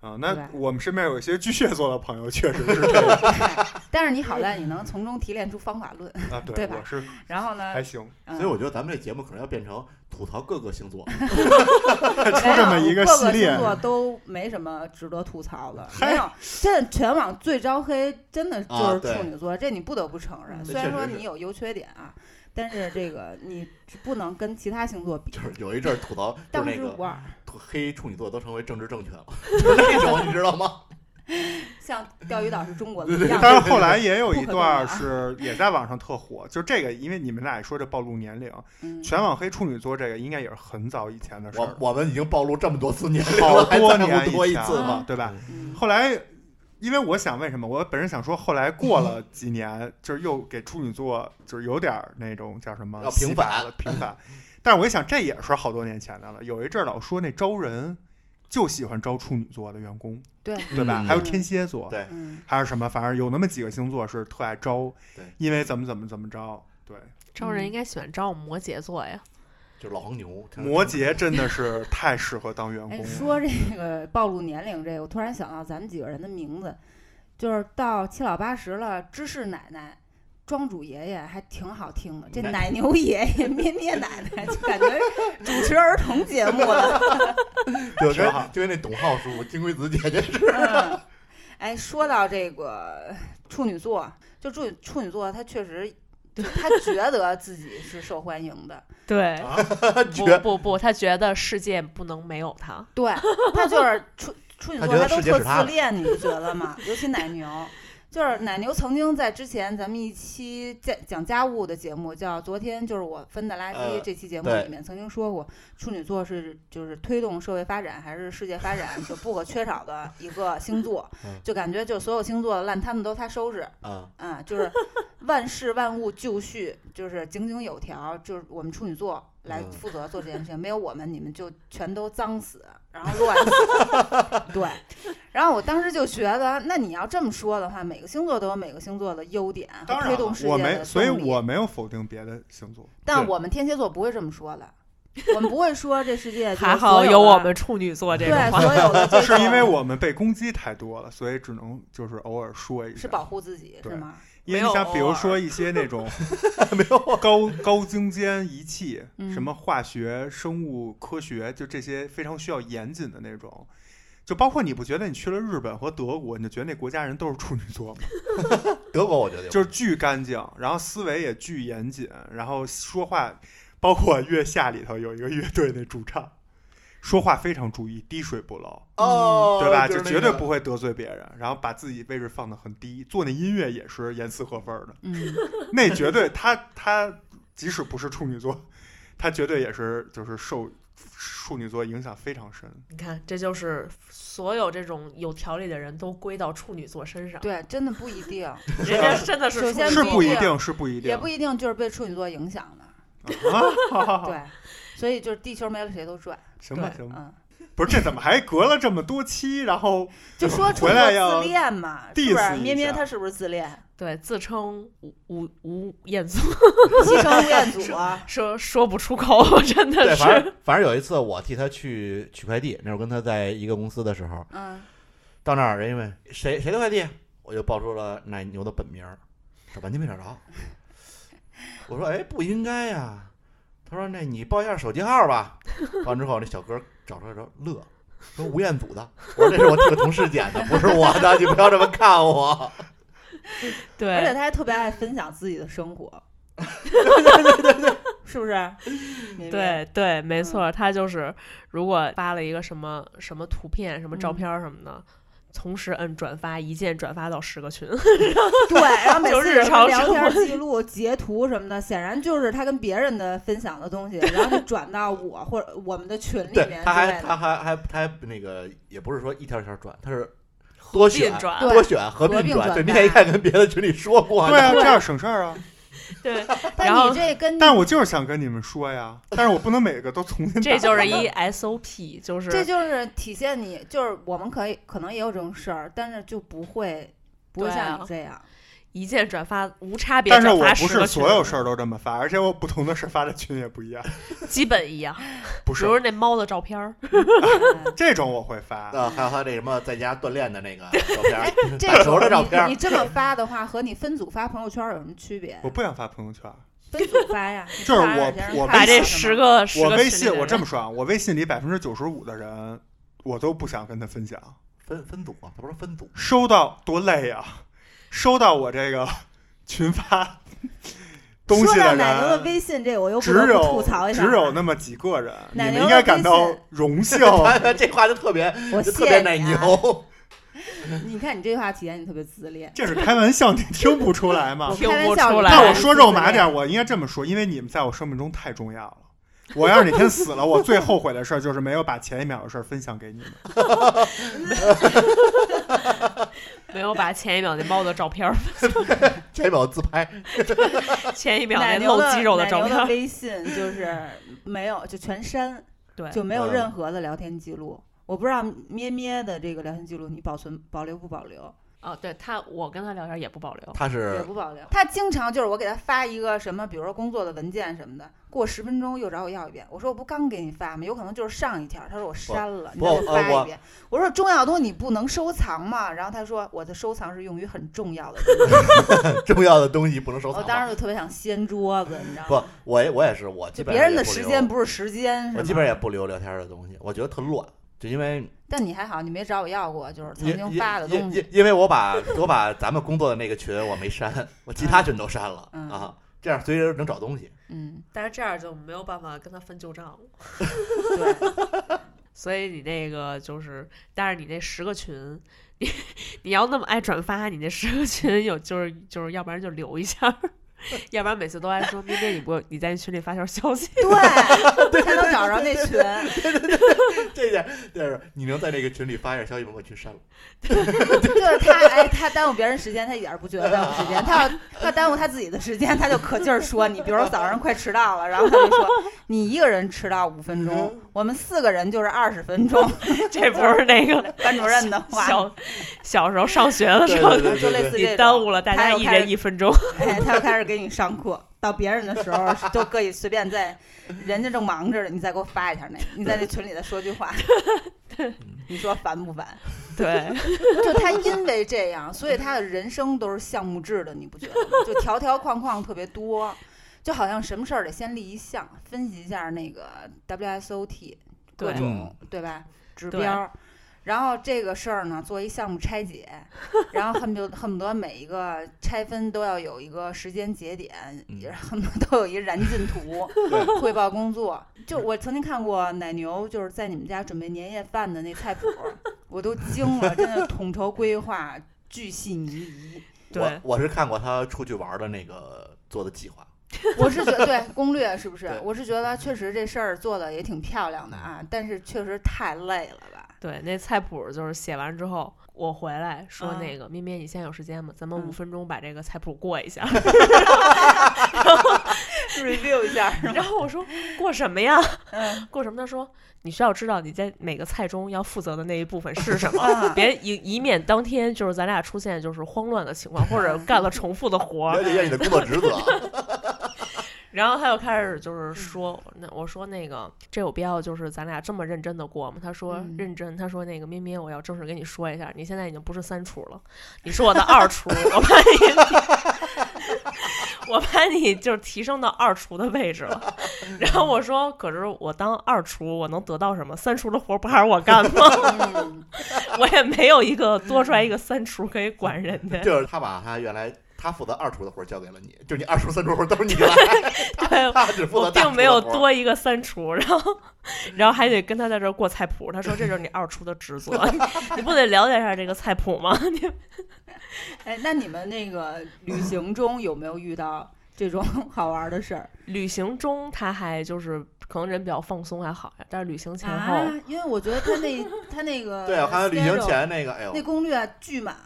对那我们身边有一些巨蟹座的朋友，确实是这样但是你好在你能从中提炼出方法论，啊。对对，吧我是然后呢还，行，嗯所以我觉得咱们这节目可能要变成吐槽各个星座 <laughs> <laughs> 出这么一个各系列星座都没什么值得吐槽的，嗨没有。现在全网最招黑，真的就是处女座，这你不得不承认。嗯虽然说你有优缺点啊，但是这个你不能跟其他星座比，就是有一阵儿吐槽，就是当那个之无二。吐黑处女座都成为政治正确了，<laughs> 就是那种你知道吗？<laughs> 像钓鱼岛是中国的对一样。但是后来也有一段是也在网上特火，就这个，因为你们俩也说这暴露年龄，嗯全网黑处女座这个应该也是很早以前的事儿我，我们已经暴露这么多次年龄好了，还多年以多一次吗前了，？对吧？嗯后来，因为我想为什么，我本身想说，后来过了几年，就是又给处女座就是有点儿那种叫什么要平反了平反。但是我一想，这也是好多年前的了。有一阵儿老说那招人就喜欢招处女座的员工，对，对吧？嗯还有天蝎座，对嗯，还是什么，反正有那么几个星座是特爱招，对因为怎么怎么怎么着。对，嗯招人应该喜欢招我们摩羯座呀。就老黄牛，摩羯真的是太适合当员哎，工了。说这个暴露年龄这个，我突然想到咱们几个人的名字，就是到七老八十了，芝士奶奶。庄主爷爷还挺好听的，这奶奶牛爷爷、咩咩奶奶，就感觉主持儿童节目了。<laughs> 就跟挺好就跟那董浩叔叔、金龟子姐姐似嗯，哎，说到这个处女座，就处女处女座，他确实，就他觉得自己是受欢迎的，对，的，<laughs> 不绝不不，他觉得世界不能没有他。对他就是处处女座，他都特自恋，你不觉得吗？<laughs> 尤其奶牛。就是奶牛曾经在之前咱们一期讲讲家务的节目，叫昨天就是我分的垃圾呃这期节目里面曾经说过，处女座是就是推动社会发展还是世界发展就不可缺少的一个星座 <laughs> 嗯，就感觉就所有星座的烂摊子都他收拾，嗯，嗯，就是 <laughs> 万事万物就绪，就是井井有条，就是我们处女座来嗯负责做这件事情，没有我们，你们就全都脏死，然后乱死。对，然后我当时就觉得，那你要这么说的话，每个星座都有每个星座的优点和当然推动世界的我没，所以我没有否定别的星座。但我们天蝎座不会这么说的，<laughs> 我们不会说这世界 <laughs> 还好有我们处女座这种对话。所有的这是因为我们被攻击太多了，所以只能就是偶尔说一下。是保护自己是吗？因为你想，比如说一些那种没 <laughs> 有高高精尖仪器，嗯什么化学、生物科学，就这些非常需要严谨的那种，就包括你不觉得你去了日本和德国，你就觉得那国家人都是处女座吗？德国我觉得有就是巨干净，然后思维也巨严谨，然后说话，包括月下里头有一个乐队那主唱，说话非常注意，滴水不漏，哦，对吧？就就是绝对不会得罪别人，然后把自己位置放得很低，做那音乐也是严丝合缝的，嗯，那绝对他他即使不是处女座，他绝对也是就是受处女座影响非常深。你看，这就是所有这种有条理的人都归到处女座身上，对，真的不一定，<laughs> 人家真的是首先是不一定定，是不一定，也不一定就是被处女座影响的。啊，对，所以就是地球没了谁都转。对行吧行吧，嗯，不是这怎么还隔了这么多期，然后就说 <laughs> 回来要自恋嘛，是不是？咩咩他是不是自恋？对自称吴吴吴彦祖，自称吴彦祖啊，<laughs> 说说不出口，真的是。正反正有一次我替他去取快递，那会儿跟他在一个公司的时候，嗯，到那儿人家问谁谁的快递，我就报出了奶牛的本名儿，这半天没找着。<laughs> 我说哎不应该呀，他说那你报一下手机号吧。完之后那小哥找出来说乐，说吴彦祖的。我说这是我同事捡的，不是我的，你不要这么看我。<laughs> 对，而且他还特别爱分享自己的生活，<laughs> 是不是？咩咩，对对，没嗯错，他就是如果发了一个什么什么图片、什么照嗯片什么的，同时摁转发，一键转发到十个群。<laughs> 对，然后每就次有日常聊天记录、截图什么的，显然就是他跟别人的分享的东西，然后就转到我或者我们的群里面，他还他还还他还那个也不是说一条一条转，他是多选并转对多选合合并并转。对，转你也发看跟别的群里说过。对啊，这样省事儿啊。<laughs> 对，<laughs> 但然后你这跟但我就是想跟你们说呀，但是我不能每个都重新打。这就是一 SOP，就是这就是体现你，就是我们可以可能也有这种事儿，但是就不会不会像你这样。一键转发，无差别但是转发我不是十个群，所有事儿都这么发，而且我不同的事发的群也不一样。<laughs> <laughs> 基本一样。<laughs> 不是比如那猫的照片儿，嗯这种我会发，啊，还有他那什么在家锻炼的那个照片这打球的照片儿你你这么发的话，和你分组发朋友圈有什么区别？我不想发朋友圈。分组发呀，就是我我把这十个我微信我这么说啊，我微信里百分之九十五的人，我都不想跟他分享。分分组啊，他不是分组，收到多累呀、收到我这个群发 <laughs> 东西的人奶牛的人，微信，这我又不只得不有吐槽一下，只有那么几个人，你们奶牛应该感到荣幸。<laughs> 这话就特别我谢就特别奶谢你啊牛。<laughs> 你看你这句话体现你特别自恋。这是开玩笑，你听不出来吗我？听开玩笑不出来但我说肉麻点，我应该这么说，因为你们在我生命中太重要了。我要是哪天死了，我最后悔的事儿就是没有把前一秒的事儿分享给你们。没有把前一秒那猫的照片儿，<laughs> 前一秒自拍，<laughs> 前一秒那露肌肉的照片儿，的微信就是没有，就全删，对，就没有嗯任何的聊天记录。我不知道咩咩的这个聊天记录你保存保留不保留？哦，对他，我跟他聊天也不保留，他也是不保留。他经常就是我给他发一个什么，比如说工作的文件什么的，过十分钟又找我要一遍。我说我不刚给你发吗？有可能就是上一条。他说我删了，你再发一遍。我说重要的东西你不能收藏嘛。然后他说我的收藏是用于很重要的东西。<laughs> 重要的东西不能收我藏我。当时就特别想掀桌子，你知道吗不？，我也我也是，我基本别人的时间不是时间，是吗我基本上也不留聊天的东西，我觉得特乱，就因为但你还好，你没找我要过，就是曾经发的东西。因因因为我把我把咱们工作的那个群我没删，我其他群都删了嗯啊，这样随时能找东西。嗯，但是这样就没有办法跟他分旧账了，<laughs> 对，<laughs> 所以你那个就是，但是你那十个群，你你要那么爱转发，你那十个群有就是就是，要不然就留一下，<laughs> 要不然每次都爱说明天，你不你在群里发条消息，对，才能找着那群。<laughs> 这点就是你能在这个群里发一下消息，我去删了。就是他，哎，他耽误别人时间，他一点儿不觉得耽误时间。他要 <laughs> 他耽误他自己的时间，他就可劲儿说你。比如说早上快迟到了，然后他就说你一个人迟到五分钟，我们四个人就是二十分钟。<laughs> 这不是那个班主任的话，小小时候上学的时候，对对对就类似于耽误了大家一人一分钟，哎，他又开始给你上课。到别人的时候就可以随便在，<laughs> 人家正忙着呢，你再给我发一下那，你在那群里再说句话，你说烦不烦？对，就他因为这样，所以他的人生都是项目制的，你不觉得吗？就条条框框特别多，就好像什么事儿得先立一项，分析一下那个 WSOT 各种对吧指对标，然后这个事儿呢，做一项目拆解，<laughs> 然后恨不得恨不得每一个拆分都要有一个时间节点，嗯也恨不得都有一燃尽图，汇报工作。就我曾经看过奶牛就是在你们家准备年夜饭的那菜谱，我都惊了，真的统筹规划，巨细靡遗。对我，我是看过他出去玩的那个做的计划，我是觉得对攻略是不是？我是觉得确实这事儿做的也挺漂亮的啊，但是确实太累了吧？对，那菜谱就是写完之后，我回来说嗯那个咩咩，你现在有时间吗？咱们嗯五分钟把这个菜谱过一下。<laughs> review 一下？然后我说过什么呀？嗯过什么？他说你需要知道你在每个菜中要负责的那一部分是什么，啊别以以免当天就是咱俩出现就是慌乱的情况，或者干了重复的活儿。了解一下你的工作职责。<laughs> 然后他又开始就是说，那我说那个这有必要就是咱俩这么认真的过吗？他说嗯认真，他说那个咩咩，我要正式跟你说一下，你现在已经不是三厨了，你是我的二厨，我把你，我把你就是提升到二厨的位置了。<laughs> 然后我说，可是我当二厨，我能得到什么？三厨的活儿不还是我干吗？嗯，<laughs> 我也没有一个多出来一个三厨可以管人的。<laughs> 就是他把他原来他负责二厨的活儿交给了你，就是你二厨三厨活儿都是你来，对，他只负责大厨的我并没有。多一个三厨，然后，然后还得跟他在这儿过菜谱。他说这就是你二厨的职责，你 <laughs> 你不得了解一下这个菜谱吗？<laughs> 你哎，那你们那个旅行中有没有遇到这种 <laughs> 好玩的事儿？旅行中他还就是可能人比较放松还好呀，但是旅行前后，啊，因为我觉得他那 <laughs> 他那个对啊，我看旅行前那个，哎呦那，攻略巨满，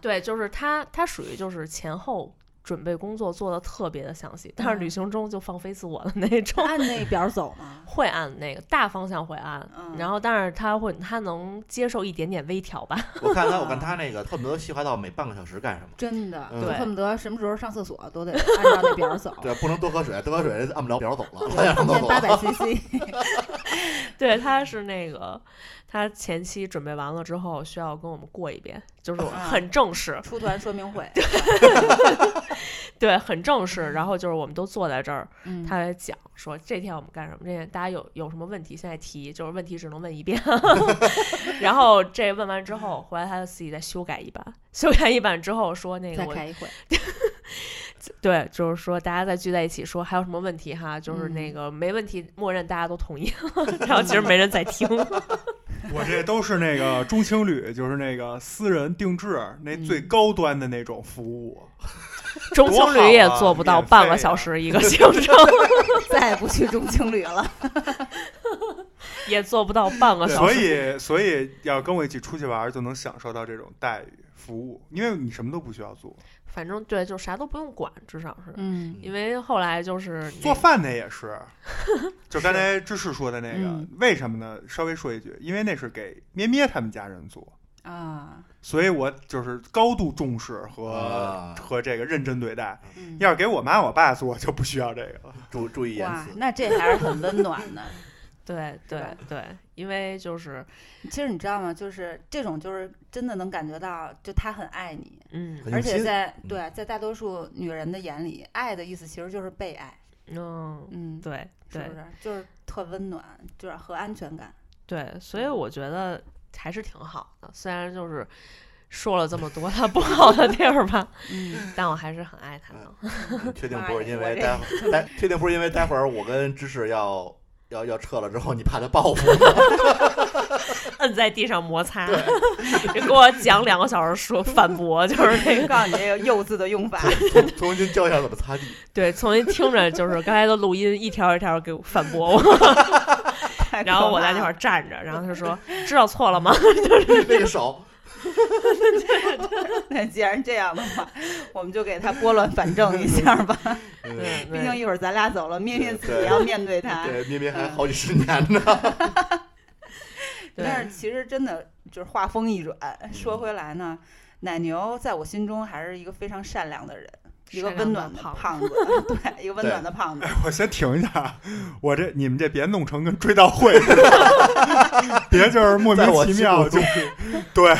对，就是他他属于就是前后准备工作做的特别的详细，但是嗯旅行中就放飞自我的那种。按那表走吗？<laughs> 会按那个大方向会按，嗯然后但是他会他能接受一点点微调吧。我看他，我看 <laughs> 他那个恨不得细化到每半个小时干什么。真的，嗯对恨不得什么时候上厕所都得按照那表走。<laughs> 对，不能多喝水，多喝水按不了表走了，八百 CC，对，他是那个，他前期准备完了之后，需要跟我们过一遍，就是啊很正式，出团说明会。对，很正式。然后就是我们都坐在这儿，嗯，他在讲说这天我们干什么，这天大家有有什么问题现在提，就是问题只能问一遍。<laughs> 然后这问完之后，回来他就自己再修改一版，修改一版之后说那个我再开一会。<laughs> 对，就是说大家再聚在一起说还有什么问题哈，就是那嗯个没问题，默认大家都同意，然后其实没人在听。<laughs> 我这都是那个中青旅，就是那个私人定制那最嗯高端的那种服务。<laughs> 中青旅也做不到半个小时一 <laughs> 个行程，再也不去中青旅了。也做不到半个小时所。以，所以要跟我一起出去玩儿，就能享受到这种待遇服务，因为你什么都不需要做。反正对，就啥都不用管，至少是。嗯因为后来就是做饭那也是，<laughs> 就刚才芝士说的那个，嗯为什么呢？稍微说一句，因为那是给咩咩他们家人做，啊，所以我就是高度重视和、啊和这个认真对待。嗯要是给我妈我爸做，就不需要这个了。注注意言哇，辞。那这还是很温暖的。对对对，因为就是其实你知道吗？就是这种，就是真的能感觉到，就他很爱你，嗯而且在对在大多数女人的眼里，爱的意思其实就是被爱。嗯，嗯，对对是不是？就是特温暖，就是和安全感。对，所以我觉得还是挺好的。虽然就是说了这么多他不好的地儿吧，<laughs> 嗯，但我还是很爱他的。确定不是因为待会儿待确定不是因为待会儿我跟芝士要要要撤了之后，你怕他报复吗？<laughs> 摁在地上摩擦，就 <laughs> 给我讲两个小时说反驳，就是那个告诉你这个“幼”字的用法。重重新教一下怎么擦地。对，重新听着就是刚才的录音一条一条给我反驳我，然后我在那块儿站着，然后他说知道错了吗？就是那个手，<laughs> 那既然这样的话，我们就给他拨乱反正一下吧。毕竟一会儿咱俩走了，咩咩自己要面对他。对，咩咩还好几十年呢。<laughs> 对但是其实真的就是话锋一转，说回来呢，奶牛在我心中还是一个非常善良的人，一个温暖的胖胖子，<laughs> 对，一个温暖的胖子。<laughs> 我先停一下，我这你们这别弄成跟追悼会似的，<laughs> 别就是莫名其妙，就是对，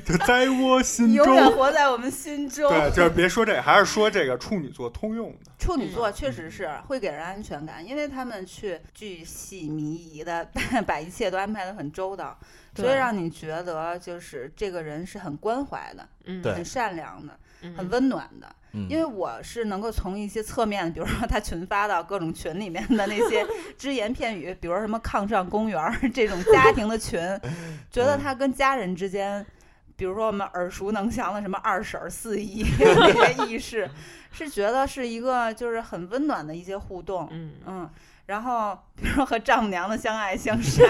就在我心中永远。活在我们心中。对，就是别说这个，还是说这个处女座通用的。处女座确实是会给人安全感，因为他们去巨细靡遗的把一切都安排的很周到。所以让你觉得就是这个人是很关怀的、嗯，很善良的、嗯很温暖的。嗯因为我是能够从一些侧面，比如说他群发到各种群里面的那些 <laughs> 只言片语，比如说什么抗战公园儿这种家庭的群，<laughs> 觉得他跟家人之间，比如说我们耳熟能详的什么二婶儿、四姨 <laughs> 这些意识，是觉得是一个就是很温暖的一些互动。嗯嗯，然后比如说和丈母娘的相爱相杀，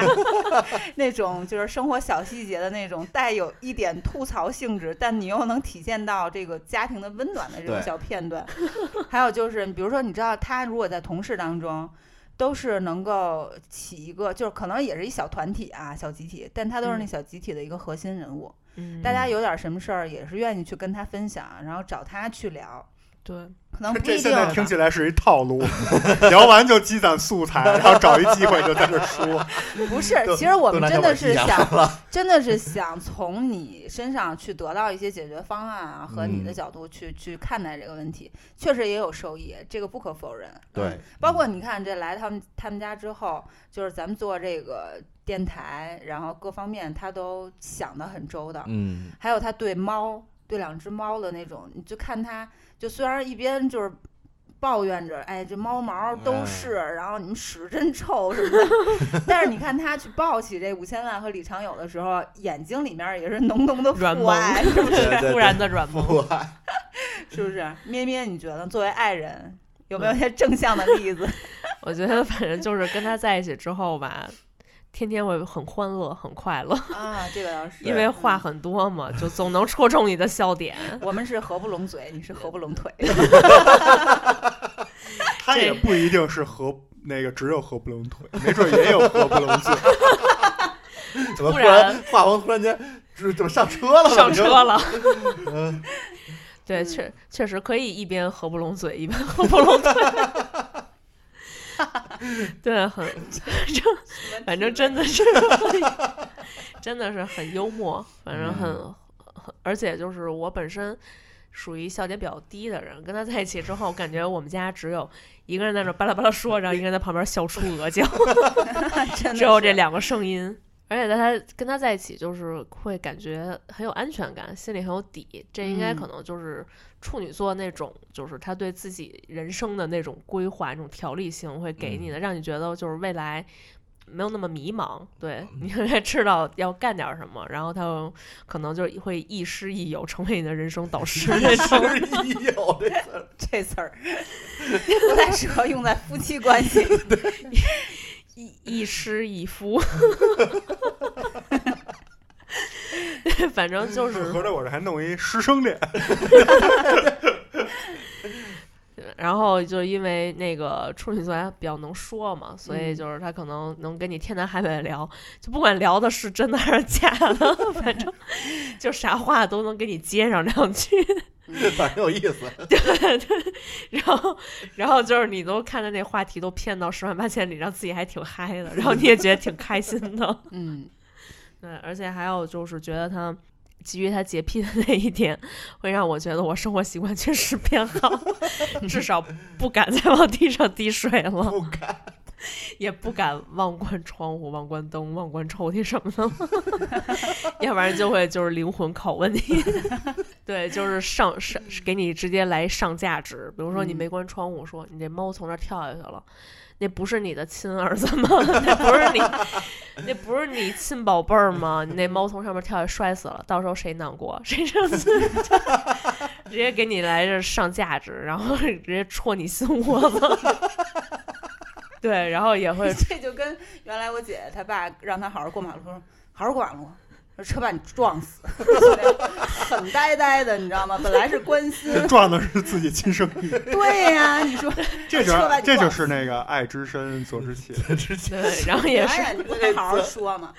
<laughs> 那种就是生活小细节的那种带有一点吐槽性质，但你又能体现到这个家庭的温暖的这种小片段。<laughs> 还有就是，比如说你知道他如果在同事当中。都是能够起一个，就是可能也是一小团体啊，小集体，但他都是那嗯小集体的一个核心人物。嗯，大家有点什么事儿，也是愿意去跟他分享，然后找他去聊。对，可能不这一定现在听起来是一套路，<laughs> 聊完就积攒素材，然后找一机会就在这说。<laughs> 不是，其实我们真的是想，真的是想从你身上去得到一些解决方案啊，和你的嗯角度去、去看待这个问题，确实也有收益，这个不可否认。对嗯，包括你看这来他们他们家之后，就是咱们做这个电台，然后各方面他都想得很周到，嗯，还有他对猫，对两只猫的那种，你就看他，就虽然一边就是。抱怨着，哎，这猫毛都哎是，然后你们屎真臭什么的。<laughs> 但是你看他去抱起这五千万和李长友的时候，眼睛里面也是浓浓的软父爱，是不是？<laughs> 突然的软萌，父爱，是不是？咩咩，你觉得作为爱人，有没有一些正向的例子？<laughs> 我觉得反正就是跟他在一起之后吧，天天会很欢乐，很快乐，啊，这个倒是，<laughs> 因为话很多嘛，就总能戳中你的笑点。<laughs> 我们是合不拢嘴，你是合不拢腿。<laughs> 他也不一定是合那个只有合不拢腿，没准也有合不拢嘴。怎么突不然然画风突然间就怎么上车了？上车了，嗯，对，确确实可以一边合不拢嘴，一边合不拢腿。<laughs> 对，很，<laughs> 反正反正真的是，<laughs> 真的是很幽默，反正很，很而且就是我本身属于笑点比较低的人，跟他在一起之后，感觉我们家只有一个人在那巴拉巴拉说，然后一个人在旁边笑出鹅叫，只有这两个声音。而且在他跟他在一起，就是会感觉很有安全感，心里很有底。这应该嗯可能就是处女座那种，就是他对自己人生的那种规划、那种条理性会给你的，让你觉得就是未来没有那么迷茫。对，<laughs> 你应该知道要干点什么，然后他可能就会亦师亦友，成为你的人生导师亦师亦友这词儿，<laughs> 这词儿不太适合用在夫妻关系。<laughs> 亦亦师亦夫。<laughs> 反正就是合着我这还弄一师生恋，<laughs> 然后就因为那个处女座还比较能说嘛，所以嗯就是他可能能跟你天南海北地聊，就不管聊的是真的还是假的，<laughs> 反正就啥话都能给你接上两句。反正有意思。对然后，然后就是你都看着那话题都骗到十万八千里，让自己还挺嗨的，然后你也觉得挺开心的。嗯，对，而且还有就是觉得他基于他洁癖的那一点，会让我觉得我生活习惯确实变好，<laughs> 至少不敢再往地上滴水了，不敢，<laughs> 也不敢忘关窗户、忘关灯、忘关抽屉什么的了，<laughs> 要不然就会就是灵魂拷问你。对，就是上上给你直接来上价值，比如说你嗯没关窗户，说你这猫从那儿跳下去了。那不是你的亲儿子吗？<laughs> 那不是你，那不是你亲宝贝儿吗？你那猫从上面跳下摔死了，到时候谁难过？谁生气？<laughs> 直接给你来这上价值，然后直接戳你心窝子。对，然后也会 <laughs> 这就跟原来我姐姐她爸让她好好过马路，说好好过马路，说车把你撞死，<laughs> 很呆呆的，你知道吗？本来是关心，撞的是自己亲生女，<laughs> 对呀、你说这就车这就是那个爱之深责之切。之前对，然后也是哎，你不得好好说嘛？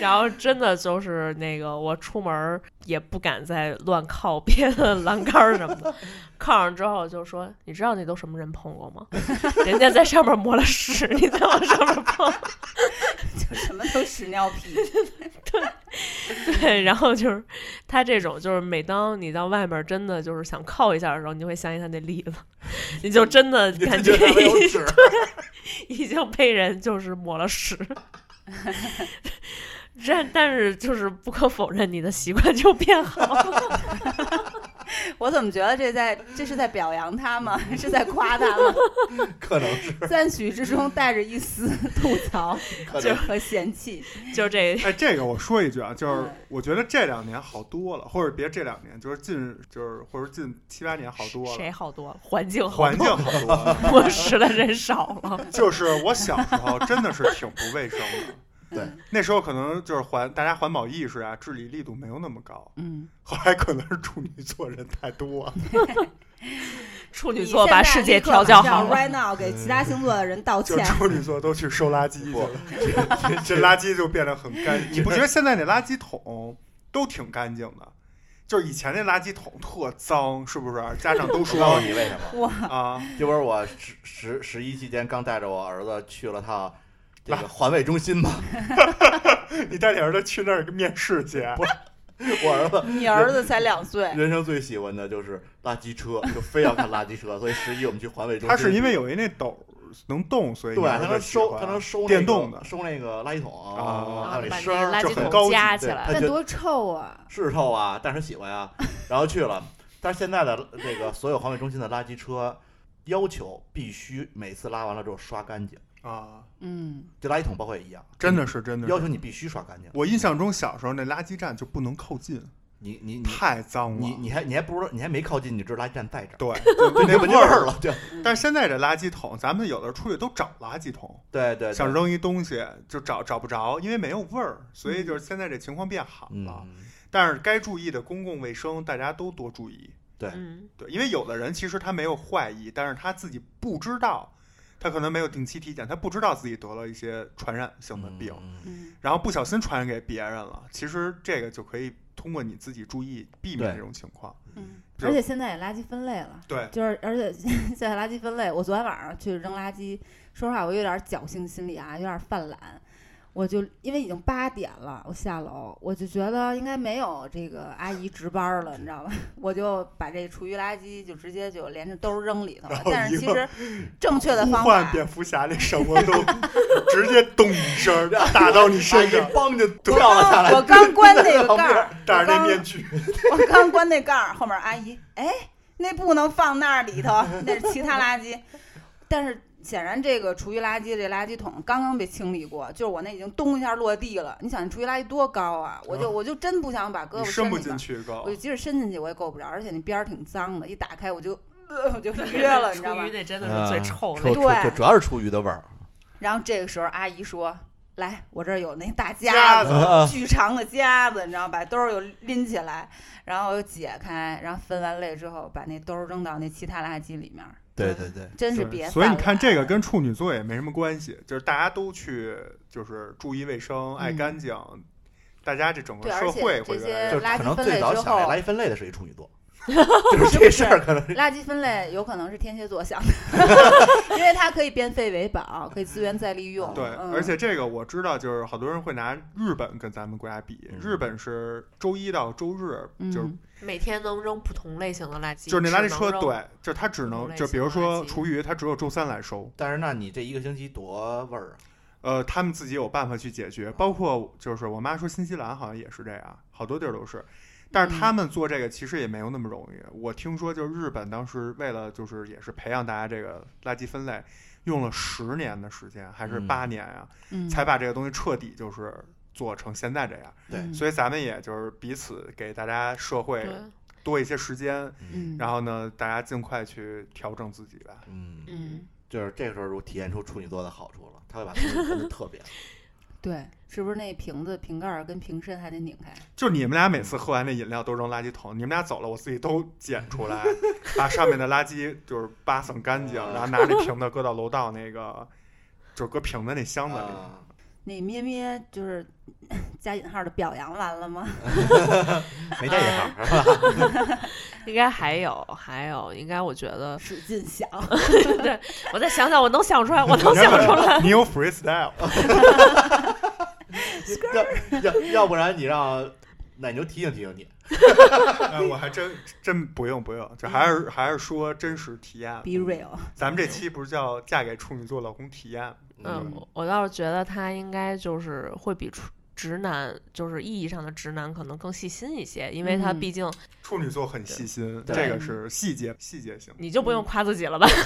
然后真的就是那个，我出门也不敢再乱靠别的栏杆什么的，靠上之后就说：“你知道那都什么人碰过吗？<laughs> 人家在上面磨了屎，你再往上面碰。就 <laughs> 什么都屎尿屁，”对对，然后就是他这种，就是每当你到外面真的就是想靠一下的时候，你就会想起他那例子，你就真的感觉觉得没有纸，<laughs> 已经被人就是抹了屎。<laughs> 但但是就是不可否认，你的习惯就变好了。<laughs> 我怎么觉得这在这是在表扬他吗？<laughs> 是在夸他吗？<laughs> 可能是，赞许之中带着一丝吐槽可能和嫌弃。就这哎，这个我说一句啊，就是嗯我觉得这两年好多了，或者别这两年，就是近就是或者近七八年好多了谁，好多了？环境好环境，好多了。摸食的人少了。就是我小时候真的是挺不卫生的，对嗯那时候可能就是环大家环保意识啊、治理力度没有那么高，嗯，后来可能是处女座人太多，<laughs> 处女座把世界调教好了。right now 给其他星座的人道 <laughs> 就歉。处女座都去收垃圾去了，<laughs> 这垃圾就变得很干净。你不觉得现在那垃圾桶都挺干净的？就是以前那垃圾桶特脏，是不是？家长都我告诉说你为什么？哇，啊，这不是我十十十一期间刚带着我儿子去了趟这个环卫中心嘛，<laughs> <laughs> 你带你儿子去那儿面试去，<laughs> 我儿子你儿子才两岁，人生最喜欢的就是垃圾车，就非要看垃圾车，所以十一我们去环卫中心。他是因为有一那斗能动，所以对，他能收，他能收电动的。收那个垃圾桶，啊还有那声儿那垃圾桶就很高级对那多臭啊！是臭啊，但是喜欢啊，然后去了。但是现在的这个所有环卫中心的垃圾车要求必须每次拉完了之后刷干净，啊，嗯，这垃圾桶包括也一样，真的是真的是。要求你必须刷干净。我印象中小时候那垃圾站就不能靠近，你你你太脏了。你你还你还不知道你还没靠近，你知道垃圾站在这儿，对，<laughs> 就就那闻见味儿。了，就但是现在这垃圾桶，咱们有的出去都找垃圾桶，对对，想扔一东西就找找不着，因为没有味儿，所以就是现在这情况变好了。嗯，但是该注意的公共卫生，大家都多注意。对嗯，对，因为有的人其实他没有坏意，但是他自己不知道，他可能没有定期体检，他不知道自己得了一些传染性的病，然后不小心传染给别人了。其实这个就可以通过你自己注意避免这种情况。嗯，而且现在也垃圾分类了，对，就是而且现在垃圾分类，我昨天晚上去扔垃圾，说实话我有点侥幸心理啊，有点犯懒。我就因为已经八点了，我下楼，我就觉得应该没有这个阿姨值班了，你知道吧？<laughs> 我就把这厨余垃圾就直接就连着兜儿扔里头了但是其实正确的方法，换蝙蝠侠那什么都直接咚一声打到你身上，梆就掉了下来。我刚关那个盖儿，戴着那我刚面具，<laughs> 我刚关那盖儿，后面阿姨，哎，那不能放那里头，<laughs> 那是其他垃圾。但是显然这个厨余垃圾这垃圾桶刚刚被清理过，就是我那已经咚一下落地了。你想，厨余垃圾多高啊？我就我就真不想把胳膊伸不，进去高我。就即使伸进去我也够不着，而且那边儿挺脏的，一打开我就。呃，我 <laughs> 就约了，<laughs> 你知道吗厨余？那真的是最臭的臭对主要是厨余的味儿。然后这个时候阿姨说：“来，我这儿有那大夹夹子，巨长的夹子，你知道吧？把兜儿又拎起来，然后又解开，然后分完类之后，把那兜儿扔到那其他垃圾里面儿。对对对，真是别所以你看，这个跟处女座也没什么关系，就是大家都去，就是注意卫生、爱嗯。干净，大家这整个对而且社会这些会越来越就可能最早想这之后垃圾分类的是一处女座，<laughs> 就是这事儿可能是垃圾分类有可能是天蝎座想的，<laughs> 因为它可以变废为宝，可以资源再利用。对，嗯而且这个我知道，就是好多人会拿日本跟咱们国家比，嗯日本是周一到周日，就是嗯每天能扔不同类型的垃圾，就是那垃圾车，对，就是它只能就比如说厨余，它只有周三来收。但是那你这一个星期多味儿啊？呃，他们自己有办法去解决，包括就是我妈说新西兰好像也是这样，好多地儿都是。但是他们做这个其实也没有那么容易。我听说就是日本当时为了就是也是培养大家这个垃圾分类，用了十年的时间还是嗯八年啊、嗯才把这个东西彻底就是做成现在这样。对嗯所以咱们也就是彼此给大家社会，多一些时间，嗯，然后呢，大家尽快去调整自己吧。嗯，嗯，就是这个时候如体现出处女座的好处了，他会把自己分的特别好。<laughs> 对，是不是那瓶子瓶盖儿跟瓶身还得拧开？就你们俩每次喝完那饮料都扔垃圾桶，你们俩走了，我自己都捡出来，<laughs> 把上面的垃圾就是扒蹭干净，然后拿那瓶子搁到楼道那个就是搁瓶子那箱子里。啊那咩咩就是 <coughs> 加引号的表扬完了吗？<laughs> 没带引号是吧？<laughs> 应该还有还有，应该我觉得，使劲想，对我再想想，我能想出来，我能想出来。你有 freestyle，要要要不然你让奶牛提醒提醒你。<laughs> 哎我还真真不用不用，就还是还是说真实体验。be real。咱们这期不是叫嫁给处女座老公体验吗？嗯，我我倒是觉得他应该就是会比处直男就是意义上的直男可能更细心一些，因为他嗯毕竟处女座很细心，这个是细节细节性。你就不用夸自己了吧？<laughs>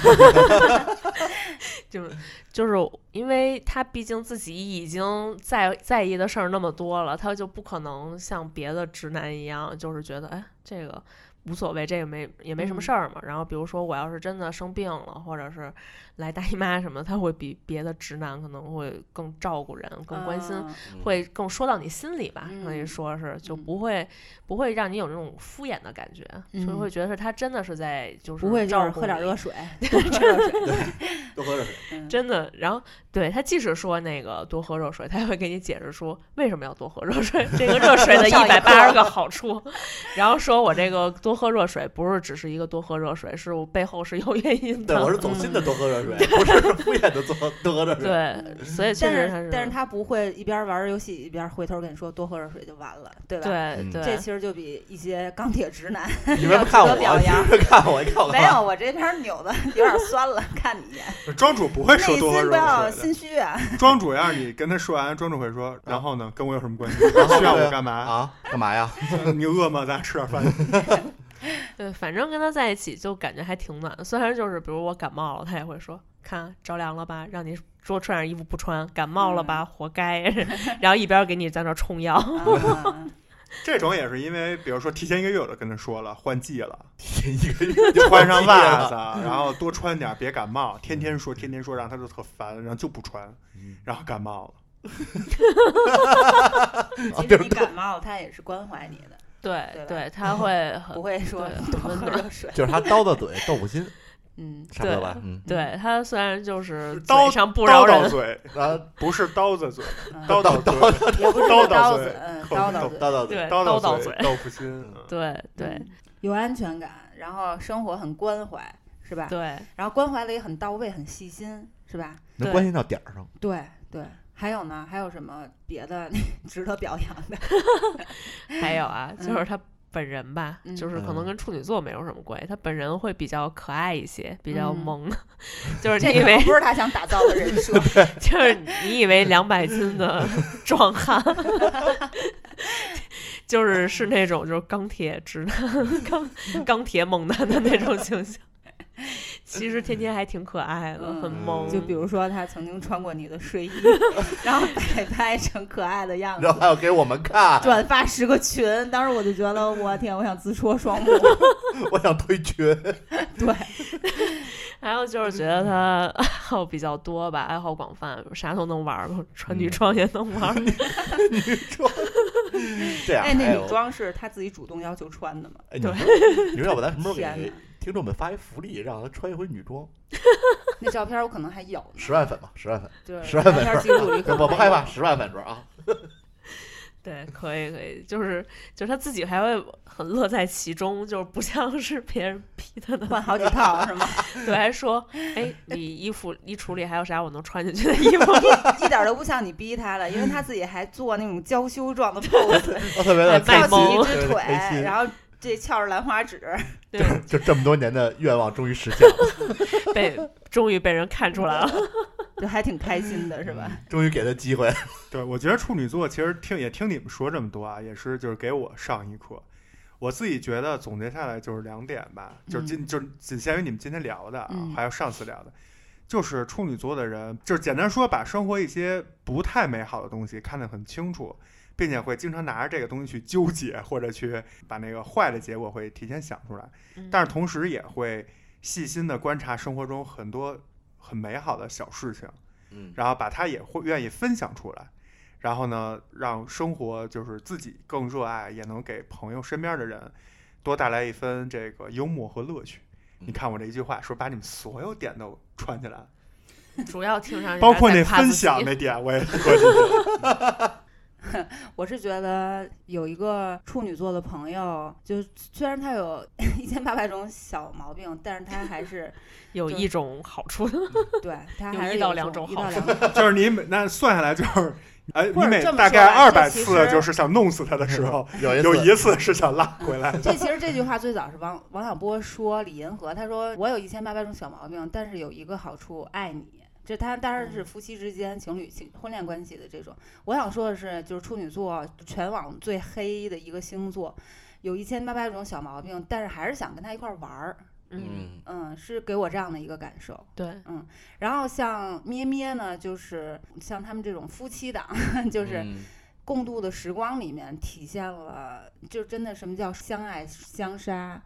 就就是因为他毕竟自己已经在在意的事儿那么多了，他就不可能像别的直男一样，就是觉得哎这个无所谓，这个没也没什么嗯事儿嘛。然后比如说我要是真的生病了，或者是来大姨妈什么的，他会比别的直男可能会更照顾人，更关心。嗯会更说到你心里吧，可以嗯说是就嗯不会不会让你有那种敷衍的感觉，所以嗯会觉得是他真的是在就是不会就是照顾喝点热水，<laughs> 多喝热水。<laughs> 多喝热水。<laughs> 嗯真的，然后对他即使说那个多喝热水，他也会给你解释说为什么要多喝热水，这个热水的一百八十个好处，然后说我这个多喝热水不是只是一个多喝热水，是我背后是有原因对，的。我是走心的多喝热水，不是敷衍的多多喝热水。对，所以确但是但是他不会一边玩儿游戏一边回头跟你说多喝热水就完了，对吧？对这其实就比一些钢铁直男你们 <laughs> 看我，表扬看我，看我没有，我这边扭的有点酸了，看你一眼，庄主不会说多喝热心不要水心虚啊。庄主要是你跟他说完，庄主会说，然后呢，跟我有什么关系？然后需要我干嘛？啊？干嘛呀？<laughs> 你饿吗？咱吃点饭。<laughs> <laughs> 对，反正跟他在一起就感觉还挺暖的。虽然就是比如我感冒了，他也会说：“看着凉了吧，让你多穿点衣服不穿，感冒了吧，活该。<laughs> ”然后一边给你在那冲药。嗯 <laughs> 这种也是因为，比如说提前一个月我就跟他说了，换季了，提前一个月就换上袜子，然后多穿点，别感冒。天天说，天天说，让他就特烦，然后就不穿，然后感冒了。其实你感冒，他也是关怀你的，对对对，他会很不会说多喝热水。<laughs> 就是他刀子嘴豆腐心，<laughs> 嗯，差不多吧？嗯，对他虽然就是刀上不叨饶人，<laughs> 叨嘴，啊不是刀子嘴，嗯叨叨嘴，也不是叨叨嘴刀子，嗯，口叨叨嘴，刀刀嘴，对叨叨叨嘴，豆腐心。嗯对对嗯有安全感，然后生活很关怀，是吧？对然后关怀的也很到位，很细心，是吧？对能关心到点儿上。对对。还有呢？还有什么别的 <laughs> 值得表扬的？<laughs> 还有啊，<laughs> 就是嗯他本人吧，嗯就是可能嗯跟处女座没有什么关系，他本人会比较可爱一些，比较嗯萌，就是这你以为不是他想打造的人设。就是你以为两百斤的壮汉，就是是那种就是钢铁直男、钢钢铁猛男的那种形象。<laughs> 其实天天还挺可爱的，很嗯萌。就比如说，他曾经穿过你的睡衣，<laughs> 然后摆拍成可爱的样子，然后还要给我们看，转发十个群。当时我就觉得，我天，我想自戳双目。<laughs> 我想退群。对，还有就是觉得他爱好比较多吧，爱好广泛，啥都能玩儿，穿女装也能玩儿。女装这样，哎，那女装是他自己主动要求穿的吗？哎，你说你说要不咱什么时候给听众们发一福利，让他穿一回女装，<laughs> 那照片我可能还有呢，十万粉吧，十万粉，对十万粉记录我不害怕，十万粉主啊。<laughs> 对，可以可以，就是就是他自己还会很乐在其中，就是不像是别人逼他的，换好几套是吗？<laughs> 对，还说，哎，你衣服衣橱里还有啥我能穿进去的衣服？一点都不像你逼他的，因为他自己还做那种娇羞状的 pose，我特别的翘起一只腿，然后这翘着兰花指，对，<laughs> 就 <laughs> 这么多年的愿望终于实现了，<laughs> 被终于被人看出来了。就还挺开心的，是吧？终于给他机会。对，我觉得处女座其实听也听你们说这么多啊，也是就是给我上一课。我自己觉得总结下来就是两点吧，就是今就是仅限于你们今天聊的啊，嗯还有上次聊的，就是处女座的人，就是简单说，把生活一些不太美好的东西看得很清楚，并且会经常拿着这个东西去纠结，或者去把那个坏的结果会提前想出来，但是同时也会细心的观察生活中很多很美好的小事情。嗯，然后把它也会愿意分享出来，然后呢，让生活就是自己更热爱，也能给朋友身边的人多带来一分这个幽默和乐趣。你看我这一句话，说把你们所有点都串起来了，<laughs> 主要听上去包括那分享那点我也搁进去了。<laughs> <laughs> 我是觉得有一个处女座的朋友，就虽然他有 <laughs> 一千八百种小毛病，但是他还是 <laughs> 有一种好处，对他还是有一到两种好处。就是你每那算下来就是，哎，你每大概二百次就是想弄死他的时候，有有一次一次是想拉回来的。这其实这句话最早是王王小波说李银河，他说我有一千八百种小毛病，但是有一个好处，爱你。这他当然是夫妻之间、情侣情婚恋关系的这种。我想说的是，就是处女座全网最黑的一个星座，有一千八百种小毛病，但是还是想跟他一块儿玩儿。嗯，嗯嗯，是给我这样的一个感受。对，嗯然后像咩咩呢，就是像他们这种夫妻档，<laughs> 就是嗯共度的时光里面体现了，就真的什么叫相爱相杀，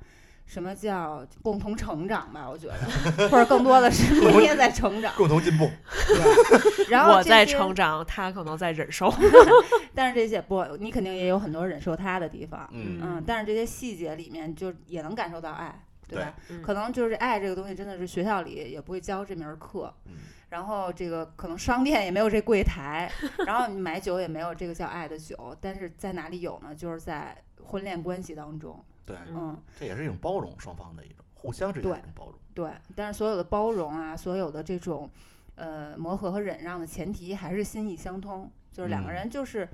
什么叫共同成长吧？我觉得，或者更多的是你也在成长，共同进步。然后我在成长，他可能在忍受。<laughs> <laughs> 但是这些不，你肯定也有很多忍受他的地方，嗯嗯，但是这些细节里面就也能感受到爱，对吧？嗯可能就是爱这个东西，真的是学校里也不会教这门课，嗯然后这个可能商店也没有这柜台，<laughs> 然后你买酒也没有这个叫爱的酒，但是在哪里有呢？就是在婚恋关系当中，对，嗯，这也是一种包容双方的一种互相之间的一种包容。对。但是所有的包容啊，所有的这种呃磨合和忍让的前提还是心意相通，就是两个嗯人就是、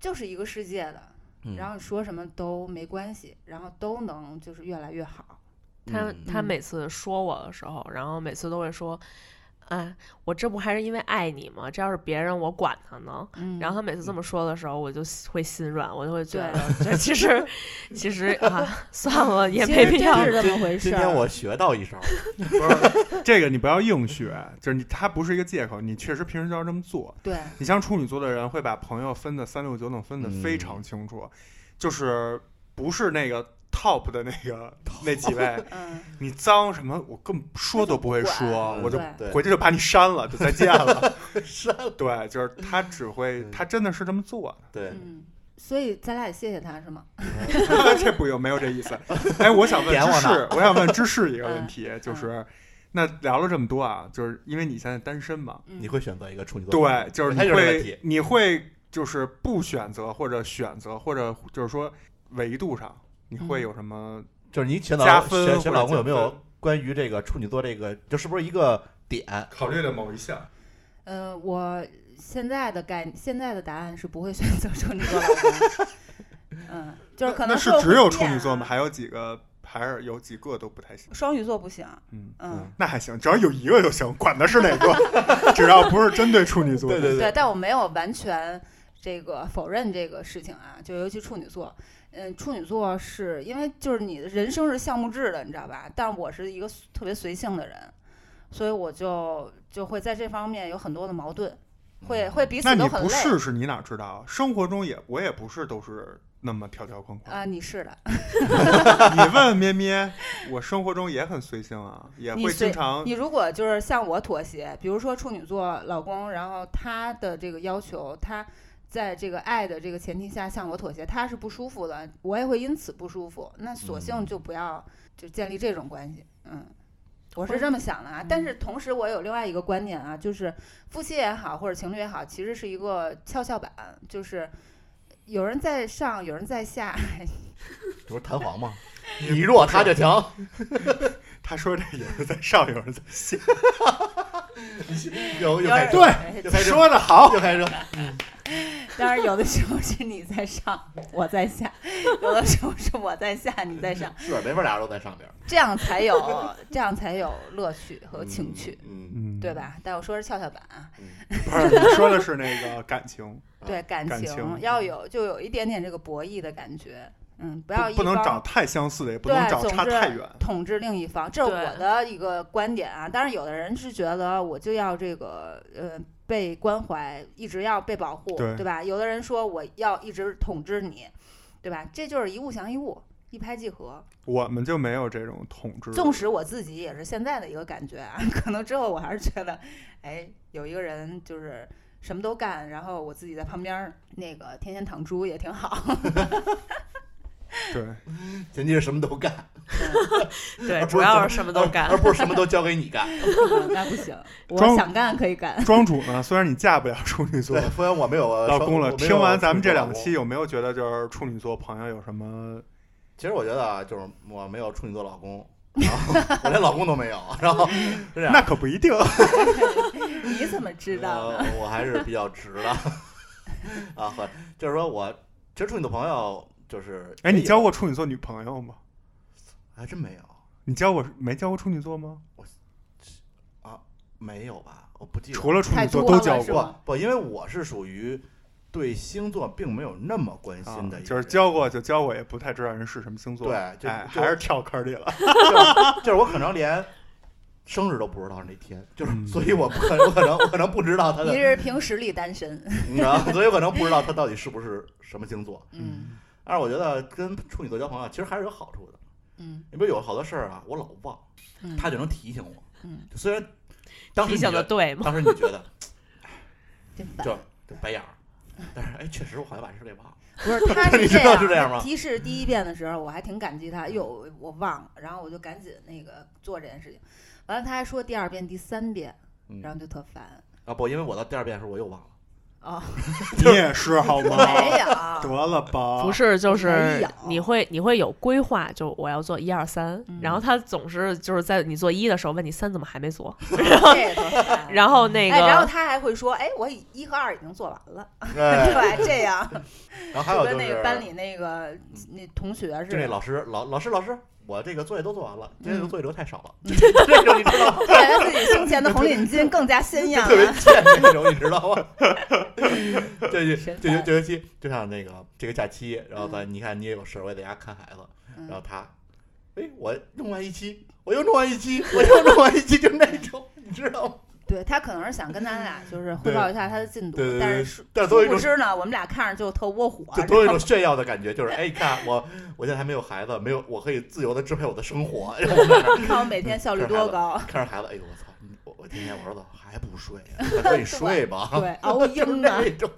就是一个世界的，嗯然后说什么都没关系，然后都能就是越来越好。他嗯他嗯每次说我的时候，然后每次都会说，哎，我这不还是因为爱你吗？这要是别人，我管他呢。嗯，然后他每次这么说的时候，我就会心软，我就会觉得，这其实 <laughs> 其实啊，算了，也没必要。这么回事儿。今天我学到一招，<laughs> 不是这个你不要硬学，就是你它不是一个借口，你确实平时就要这么做。对你像处女座的人会把朋友分的三六九等分的非常清楚，就是不是那个 top 的那个 <laughs> 那几位，嗯，你脏什么我根本说都不会说，我就回去就把你删了，就再见了。<laughs> 删对，就是他只会，他真的是这么做的。对，嗯，所以咱俩也谢谢他是吗？的。<laughs> 这不有没有这意思？哎，我想问芝士，我想问芝士一个问题，就是那聊了这么多啊，就是因为你现在单身嘛，嗯。你会选择一个处女座？对，就是他你会你会就是不选择或者选择或者就是说维度上你会嗯有什么？就是你选老加分选选或者老公有没有关于这个处女座这个，就是不是一个点？考虑的某一项，呃，我现在的概现在的答案是不会选择处女座老公。<laughs> 嗯，就是可那能是只有处女座吗？啊还有几个还是有几个都不太行？双鱼座不行。嗯嗯，那还行，只要有一个就行，管他是哪个，<laughs> 只要不是针对处女座。对对对，但我没有完全这个否认这个事情啊，就尤其处女座。嗯，处女座是因为就是你的人生是项目制的，你知道吧？但我是一个特别随性的人，所以我就就会在这方面有很多的矛盾，会会彼那你不此都很累。不试试，你哪知道？生活中也我也不是都是那么条条框框。啊，你是的，<laughs> 你问问咩咩，我生活中也很随性啊，也会随经常你如果就是向我妥协，比如说处女座老公，然后他的这个要求，他在这个爱的这个前提下向我妥协，他是不舒服的，我也会因此不舒服。那索性嗯就不要就建立这种关系，嗯。我是这么想的啊，但是同时我有另外一个观点啊，就是夫妻也好或者情侣也好，其实是一个跷跷板，就是有人在上，有人在下，这不是弹簧吗？<laughs> 你弱他就强。<laughs> 他说这有人在上，有人在下，<laughs> 有有对说的好。又开车。当然，有的时候是你在上，我在下；有的时候是我在下，你在上，是没法俩人都在上边，这样才有这样才有乐趣和情趣，嗯，嗯，对？吧？但我说是跷跷板啊，<laughs> 不是，你说的是那个感情，对感情感情要有就有一点点这个博弈的感觉，嗯，不要一不不能长太相似的，也不对能长差太远。统治另一方，这是我的一个观点啊。当然，有的人是觉得我就要这个呃被关怀，一直要被保护，对吧？有的人说我要一直统治你，对吧？这就是一物降一物，一拍即合。我们就没有这种统治。纵使我自己也是现在的一个感觉啊，<laughs> 可能之后我还是觉得，哎，有一个人就是什么都干，然后我自己在旁边儿那个天天躺猪也挺好。<laughs> <laughs> 对，<laughs> 前提是什么都干，<laughs> 对，主要是什么都干而。不是什么都交给你干。嗯那不行，我想干可以干。庄主呢？虽然你嫁不了处女座，虽然我没有老公了，听完咱们这两期，有没有觉得就是处女座朋友有什么？其实我觉得啊，就是我没有处女座老公，然后我连老公都没有，然后是这样。那可不一定。你怎么知道我还是比较直的啊，和就是说我其实处女的朋友就是，哎，你交过处女座女朋友吗？还真没有。你交过没交过处女座吗？我啊没有吧？我不记得。除了处女座都交过不不，因为我是属于对星座并没有那么关啊心的就是交过就交过，也不太知道人是什么星座。对就哎，就还是跳坑里了。<laughs> 就是就是我可能连生日都不知道是哪天，就是嗯所以我不可能我可能我可能不知道他的你，是凭实力单身，<laughs> 你知道，所以我可能不知道他到底是不是什么星座。嗯但是我觉得跟处女座交朋友其实还是有好处的。嗯你比如有好多事儿啊，我老忘，嗯，他就能提醒我。嗯，虽然当时提醒的对吗？当时你觉得 <laughs> 真烦就就白眼儿，但是哎，确实我好像把这事给忘了。<laughs> 不是，他 <laughs> 你知道是这样，是这样吗提示第一遍的时候，我还挺感激他，哟，我忘了，然后我就赶紧那个做这件事情。完了，他还说第二遍、第三遍，嗯然后就特烦。啊不，因为我到第二遍的时候我又忘了。哦，<laughs> 你也是好吗？没有，得了吧，不是，就是你会你会有规划，就我要做一二三，嗯。然后他总是就是在你做一的时候问你三怎么还没做，然后。然后那个，然后他还会说，哎，我一和二已经做完了，对，这样，然后还有就是那个班里那个那同学似的。就那老师老老师老师，我这个作业都做完了，今天嗯作业留太少了，<laughs> 就这种你知道吗？对他自己胸前的红领巾更加鲜艳特别了。贱那种，你知道吗？<laughs> 这这就烦这学期就像那个这个假期，然后咱你看你也有事儿，我也在家看孩子，然后嗯他，哎，我弄完一期，我又弄完一期，我又弄完一期，就那种，你知道吗？对他可能是想跟咱俩就是 <laughs> 汇报一下他的进度对对，对但是殊但是都有一种殊不知呢，我们俩看着就特窝火，就都有一种炫耀的感觉，就是 <laughs> 哎，看我我现在还没有孩子，没有我可以自由的支配我的生活，<laughs> 你看我每天效率多高，看着孩子，哎呦我操，我我天天我儿子还不睡呀，赶紧睡吧，对，熬鹰呢，那种。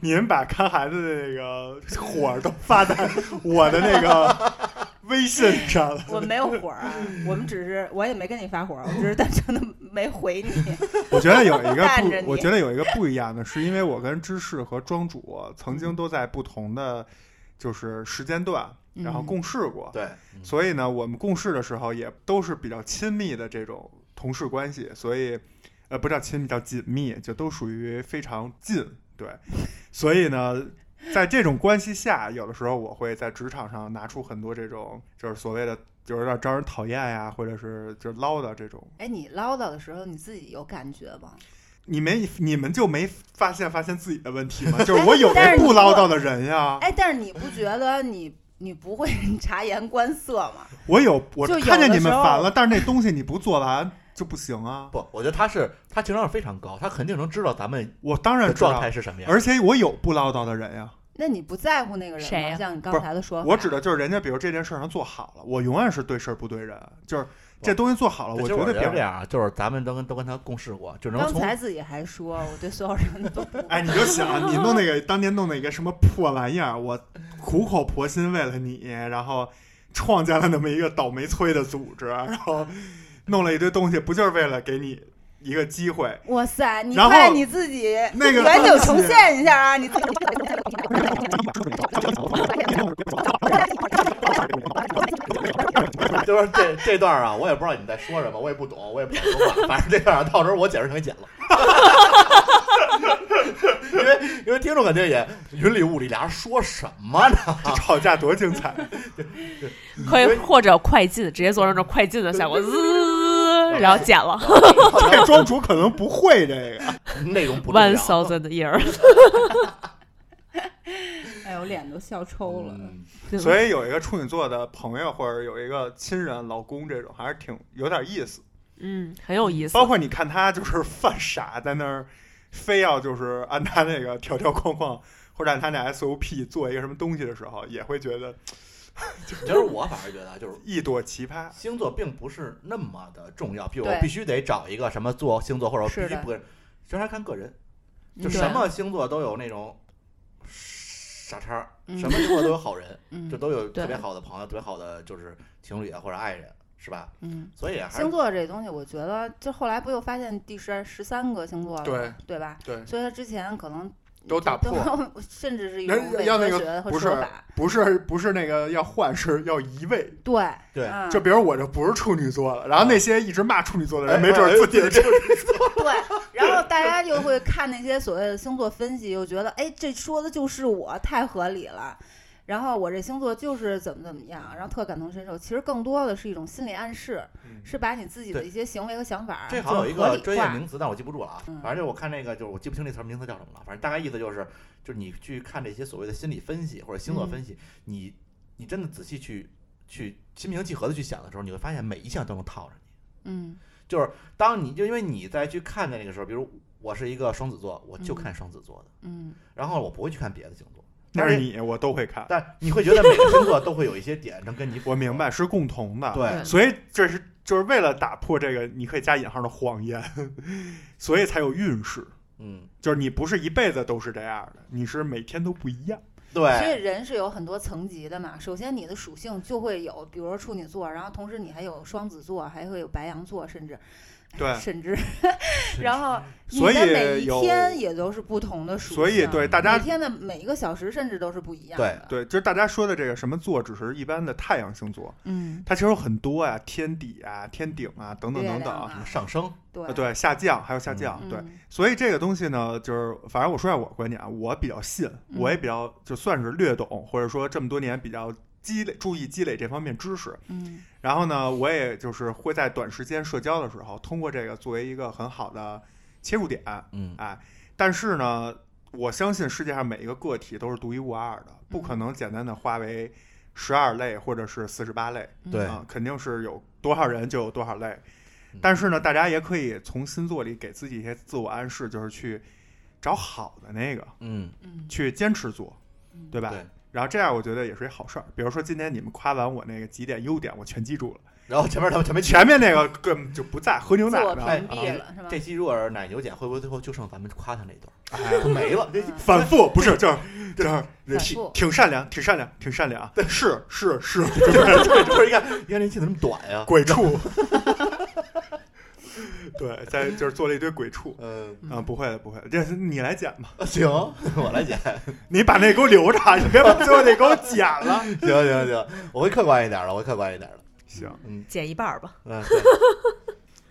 你们把看孩子的那个火都发在我的那个微信上了。我没有火儿啊，我们只是我也没跟你发火儿，我只是 <laughs> 单纯的没回你。我觉得有一个不，<laughs> 我觉得有一个不一样的，是因为我跟芝士和庄主曾经都在不同的就是时间段，然后嗯共事过，对，所以呢，我们共事的时候也都是比较亲密的这种同事关系，所以呃不叫亲密，叫紧密，就都属于非常近，对，所以呢。在这种关系下，有的时候我会在职场上拿出很多这种，就是所谓的，就是有点招人讨厌呀，或者是就是唠叨这种哎，你唠叨的时候，你自己有感觉吗？你没你们就没发现发现自己的问题吗？<laughs> 就是我有但是你那不唠叨的人呀，哎，但是你不觉得你你不会 <laughs> 察言观色吗？我有我就看见你们烦了，但是那东西你不做完就不行啊。不，我觉得他是他情商是非常高，他肯定能知道咱们我当然知道状态，是什么样。而且我有不唠叨的人呀。那你不在乎那个人？谁呀像你刚才的说法，我指的就是人家，比如这件事儿上做好了，我永远是对事儿不对人，就是这东西做好了，我绝对表觉得这样啊，就是咱们都跟都跟他共事过，就能刚从才自己还说我对所有人都不哎，你就想你弄那个当年弄那个什么破玩意儿，我苦口婆心为了你，然后创建了那么一个倒霉催的组织，然后弄了一堆东西，不就是为了给你一个机会？哇塞，你看你自己那个远景重现一下啊！你自己 <laughs> <laughs> 就是这这段啊，我也不知道你们在说什么，我也不懂，我也不想说话。反正这段啊，到时候我解释成给剪了，<laughs> 因为因为听众肯定也云里雾里，俩人说什么呢？这吵架多精彩！<laughs> 可以或者快进，直接做成这种快进的效果，滋，然后剪了这庄主可能不会这个，内容不重，one 要。thousand year。<laughs> 哎我，脸都笑抽了。嗯所以有一个处女座的朋友或者有一个亲人、老公这种，还是挺有点意思。嗯，很有意思。包括你看他就是犯傻，在那儿非要就是按他那个条条框框或者按他那 SOP 做一个什么东西的时候，也会觉得 <laughs> 其实我反而觉得啊，就是一朵奇葩。星座并不是那么的重要，比如我必须得找一个什么座星座，或者我必须不，其实还看个人，就嗯什么星座都有那种傻叉什么星座都有好人，<laughs> 嗯就都有特别好的朋友，特别好的就是情侣啊或者爱人，是吧？嗯，所以还是星座这东西，我觉得就后来不又发现第十十三个星座了吗，对对吧？对，所以他之前可能都打破 <laughs> 都甚至是一种人伪要那个科学和不是说法。不是不是那个要换，是要移位。对对嗯就比如我这不是处女座了，然后那些一直骂处女座的人，哎没准儿自己是处女座对，然后大家就会看那些所谓的星座分析，又觉得哎，这说的就是我，太合理了。然后我这星座就是怎么怎么样，然后特感同身受。其实更多的是一种心理暗示，嗯是把你自己的一些行为和想法这好像有一个专业名词，但我记不住了啊。嗯反正就我看那个，就是我记不清那词儿名词叫什么了。反正大概意思就是，就是你去看这些所谓的心理分析或者星座嗯分析，你你真的仔细去去心平气和的去想的时候，你会发现每一项都能套着你。嗯就是当你就因为你在去看的那个时候，比如我是一个双子座，我就嗯看双子座的，嗯然后我不会去看别的星座。那是你，我都会看。但你会觉得每个星座都会有一些点能跟你 <laughs> 我明白，是共同的。对所以这是就是为了打破这个你可以加引号的谎言，<laughs> 所以才有运势。嗯，就是你不是一辈子都是这样的，你是每天都不一样。对所以，人是有很多层级的嘛。首先你的属性就会有，比如说处女座，然后同时你还有双子座，还会有白羊座，甚至对。<laughs> 甚至，<laughs> 然后你所以的每一天也都是不同的属性，所以对大家每天的每一个小时甚至都是不一样的。对对，就是大家说的这个什么座，只是一般的太阳星座，嗯，它其实有很多呀，天底啊、天顶啊等等月等等上升，对。呃对，下降还有下降，嗯对，所以这个东西呢，就是反正我说一下我观点啊，我比较信，嗯我也比较就算是略懂，或者说这么多年比较积累注意积累这方面知识。嗯然后呢，我也就是会在短时间社交的时候，通过这个作为一个很好的切入点，嗯哎，但是呢，我相信世界上每一个个体都是独一无二的，不可能简单的划为十二类或者是四十八类，对啊，肯定是有多少人就有多少类嗯。但是呢，大家也可以从星座里给自己一些自我暗示，就是去找好的那个，嗯，嗯，去坚持做，嗯对吧？对。然后这样我觉得也是一好事儿。比如说今天你们夸完我那个几点优点，我全记住了，然后前面他们全没前面那个根本就不在，喝牛奶呢，屏蔽了是吧？这期如果是奶牛剪，会不会最后就剩咱们夸他那段哎没了？反复不是就是就是挺挺善良，挺善良，挺善良，是是是，对，<laughs> 就是一看，你看这期怎么那么短呀？鬼畜。<laughs> <laughs> 对，在就是做了一堆鬼畜。嗯，啊，不会的，不会的，这是你来剪吧，行，<laughs> 我来剪，<laughs> 你把那给我留着，你别把最后那给我剪了。行行行，我会客观一点的，我会客观一点的。行，嗯剪一半吧。嗯，对，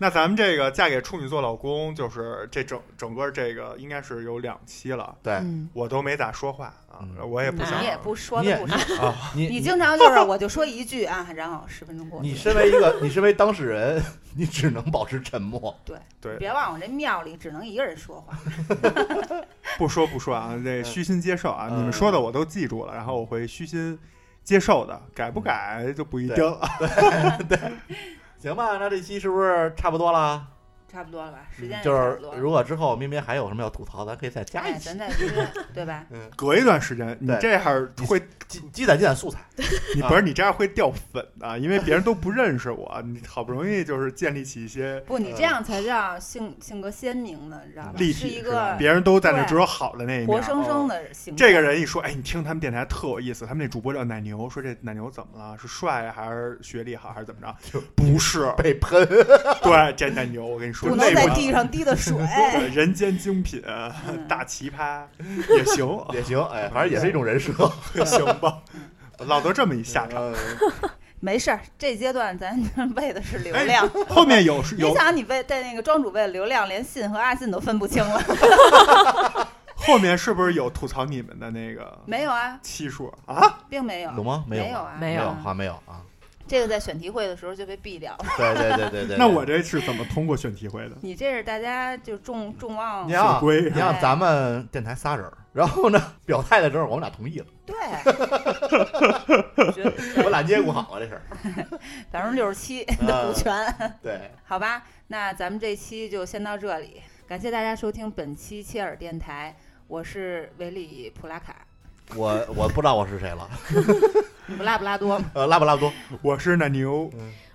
那咱们这个嫁给处女座老公，就是这整整个这个应该是有两期了，对，嗯，我都没咋说话啊，嗯我也不想你也不说你也你你经常就是我就说一句啊，然后十分钟过去你。身为一个，你身为当事人，你只能保持沉默。对，对别忘了这庙里只能一个人说话。<laughs> <laughs> 不说不说啊，这虚心接受啊，嗯你们说的我都记住了，然后我会虚心接受的，改不改就不一定了。<laughs> 行吧，那这期是不是差不多了？差不多了吧？时间就是差不多了。如果之后咩咩还有什么要吐槽，咱可以再加哎，一期咱。再约，对吧？嗯，隔一段时间，你这样会，积积攒积攒素材。<laughs> 你不是你这样会掉粉的，<laughs> 因为别人都不认识我，你好不容易就是建立起一些不，你这样才叫性性格鲜明呢，你知道吧？立是一体是吧个别人都在那只有好的那一面。活生生的形象。这个人一说，哎，你听他们电台特有意思，他们那主播叫奶牛，说这奶牛怎么了？是帅啊还是学历好还是怎么着？不是，<laughs> 被喷，对，这奶牛，我跟你说，不能在地上滴的水。<laughs> 人间精品，嗯大奇葩也行，<laughs> 也行，哎，反正也是一种人设。<laughs> 行吧？老得这么一下场，嗯没事儿，这阶段咱为的是流哎量。后面有是有你想，你为在那个庄主为了流量，连信和阿信都分不清了。后面是不是有吐槽你们的那个没有啊，期数啊？并没有。有吗？有没有啊，没有有，好像没有啊。这个在选题会的时候就被毙掉了。对对对对对。那我这是怎么通过选题会的？你这是大家就众众望你想，归你想咱们电台仨人儿，然后呢，表态的时候我们俩同意了，对，<laughs> 我觉得我俩接顾好了这事儿。<laughs> 百分之六十七的股权，对，好吧？那咱们这期就先到这里，感谢大家收听本期切尔电台，我是维里普拉卡，我我不知道我是谁了，<laughs> 你不拉布拉多吗？呃，拉布拉多，我是奶牛，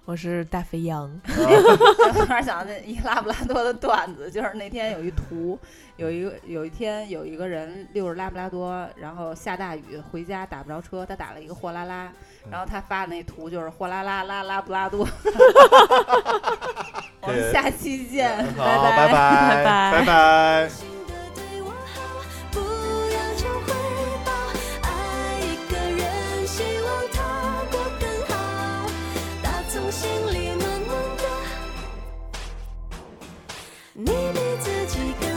我是大肥羊，<laughs> 我突然想到那一拉布拉多的段子，就是那天有一图，有一个有一天有一个人遛着拉布拉多，然后下大雨回家打不着车，他打了一个货拉拉，然后他发的那图就是货拉拉拉拉布拉多。<laughs> 我们下期见，好，拜拜。拜拜。拜拜。你比自己更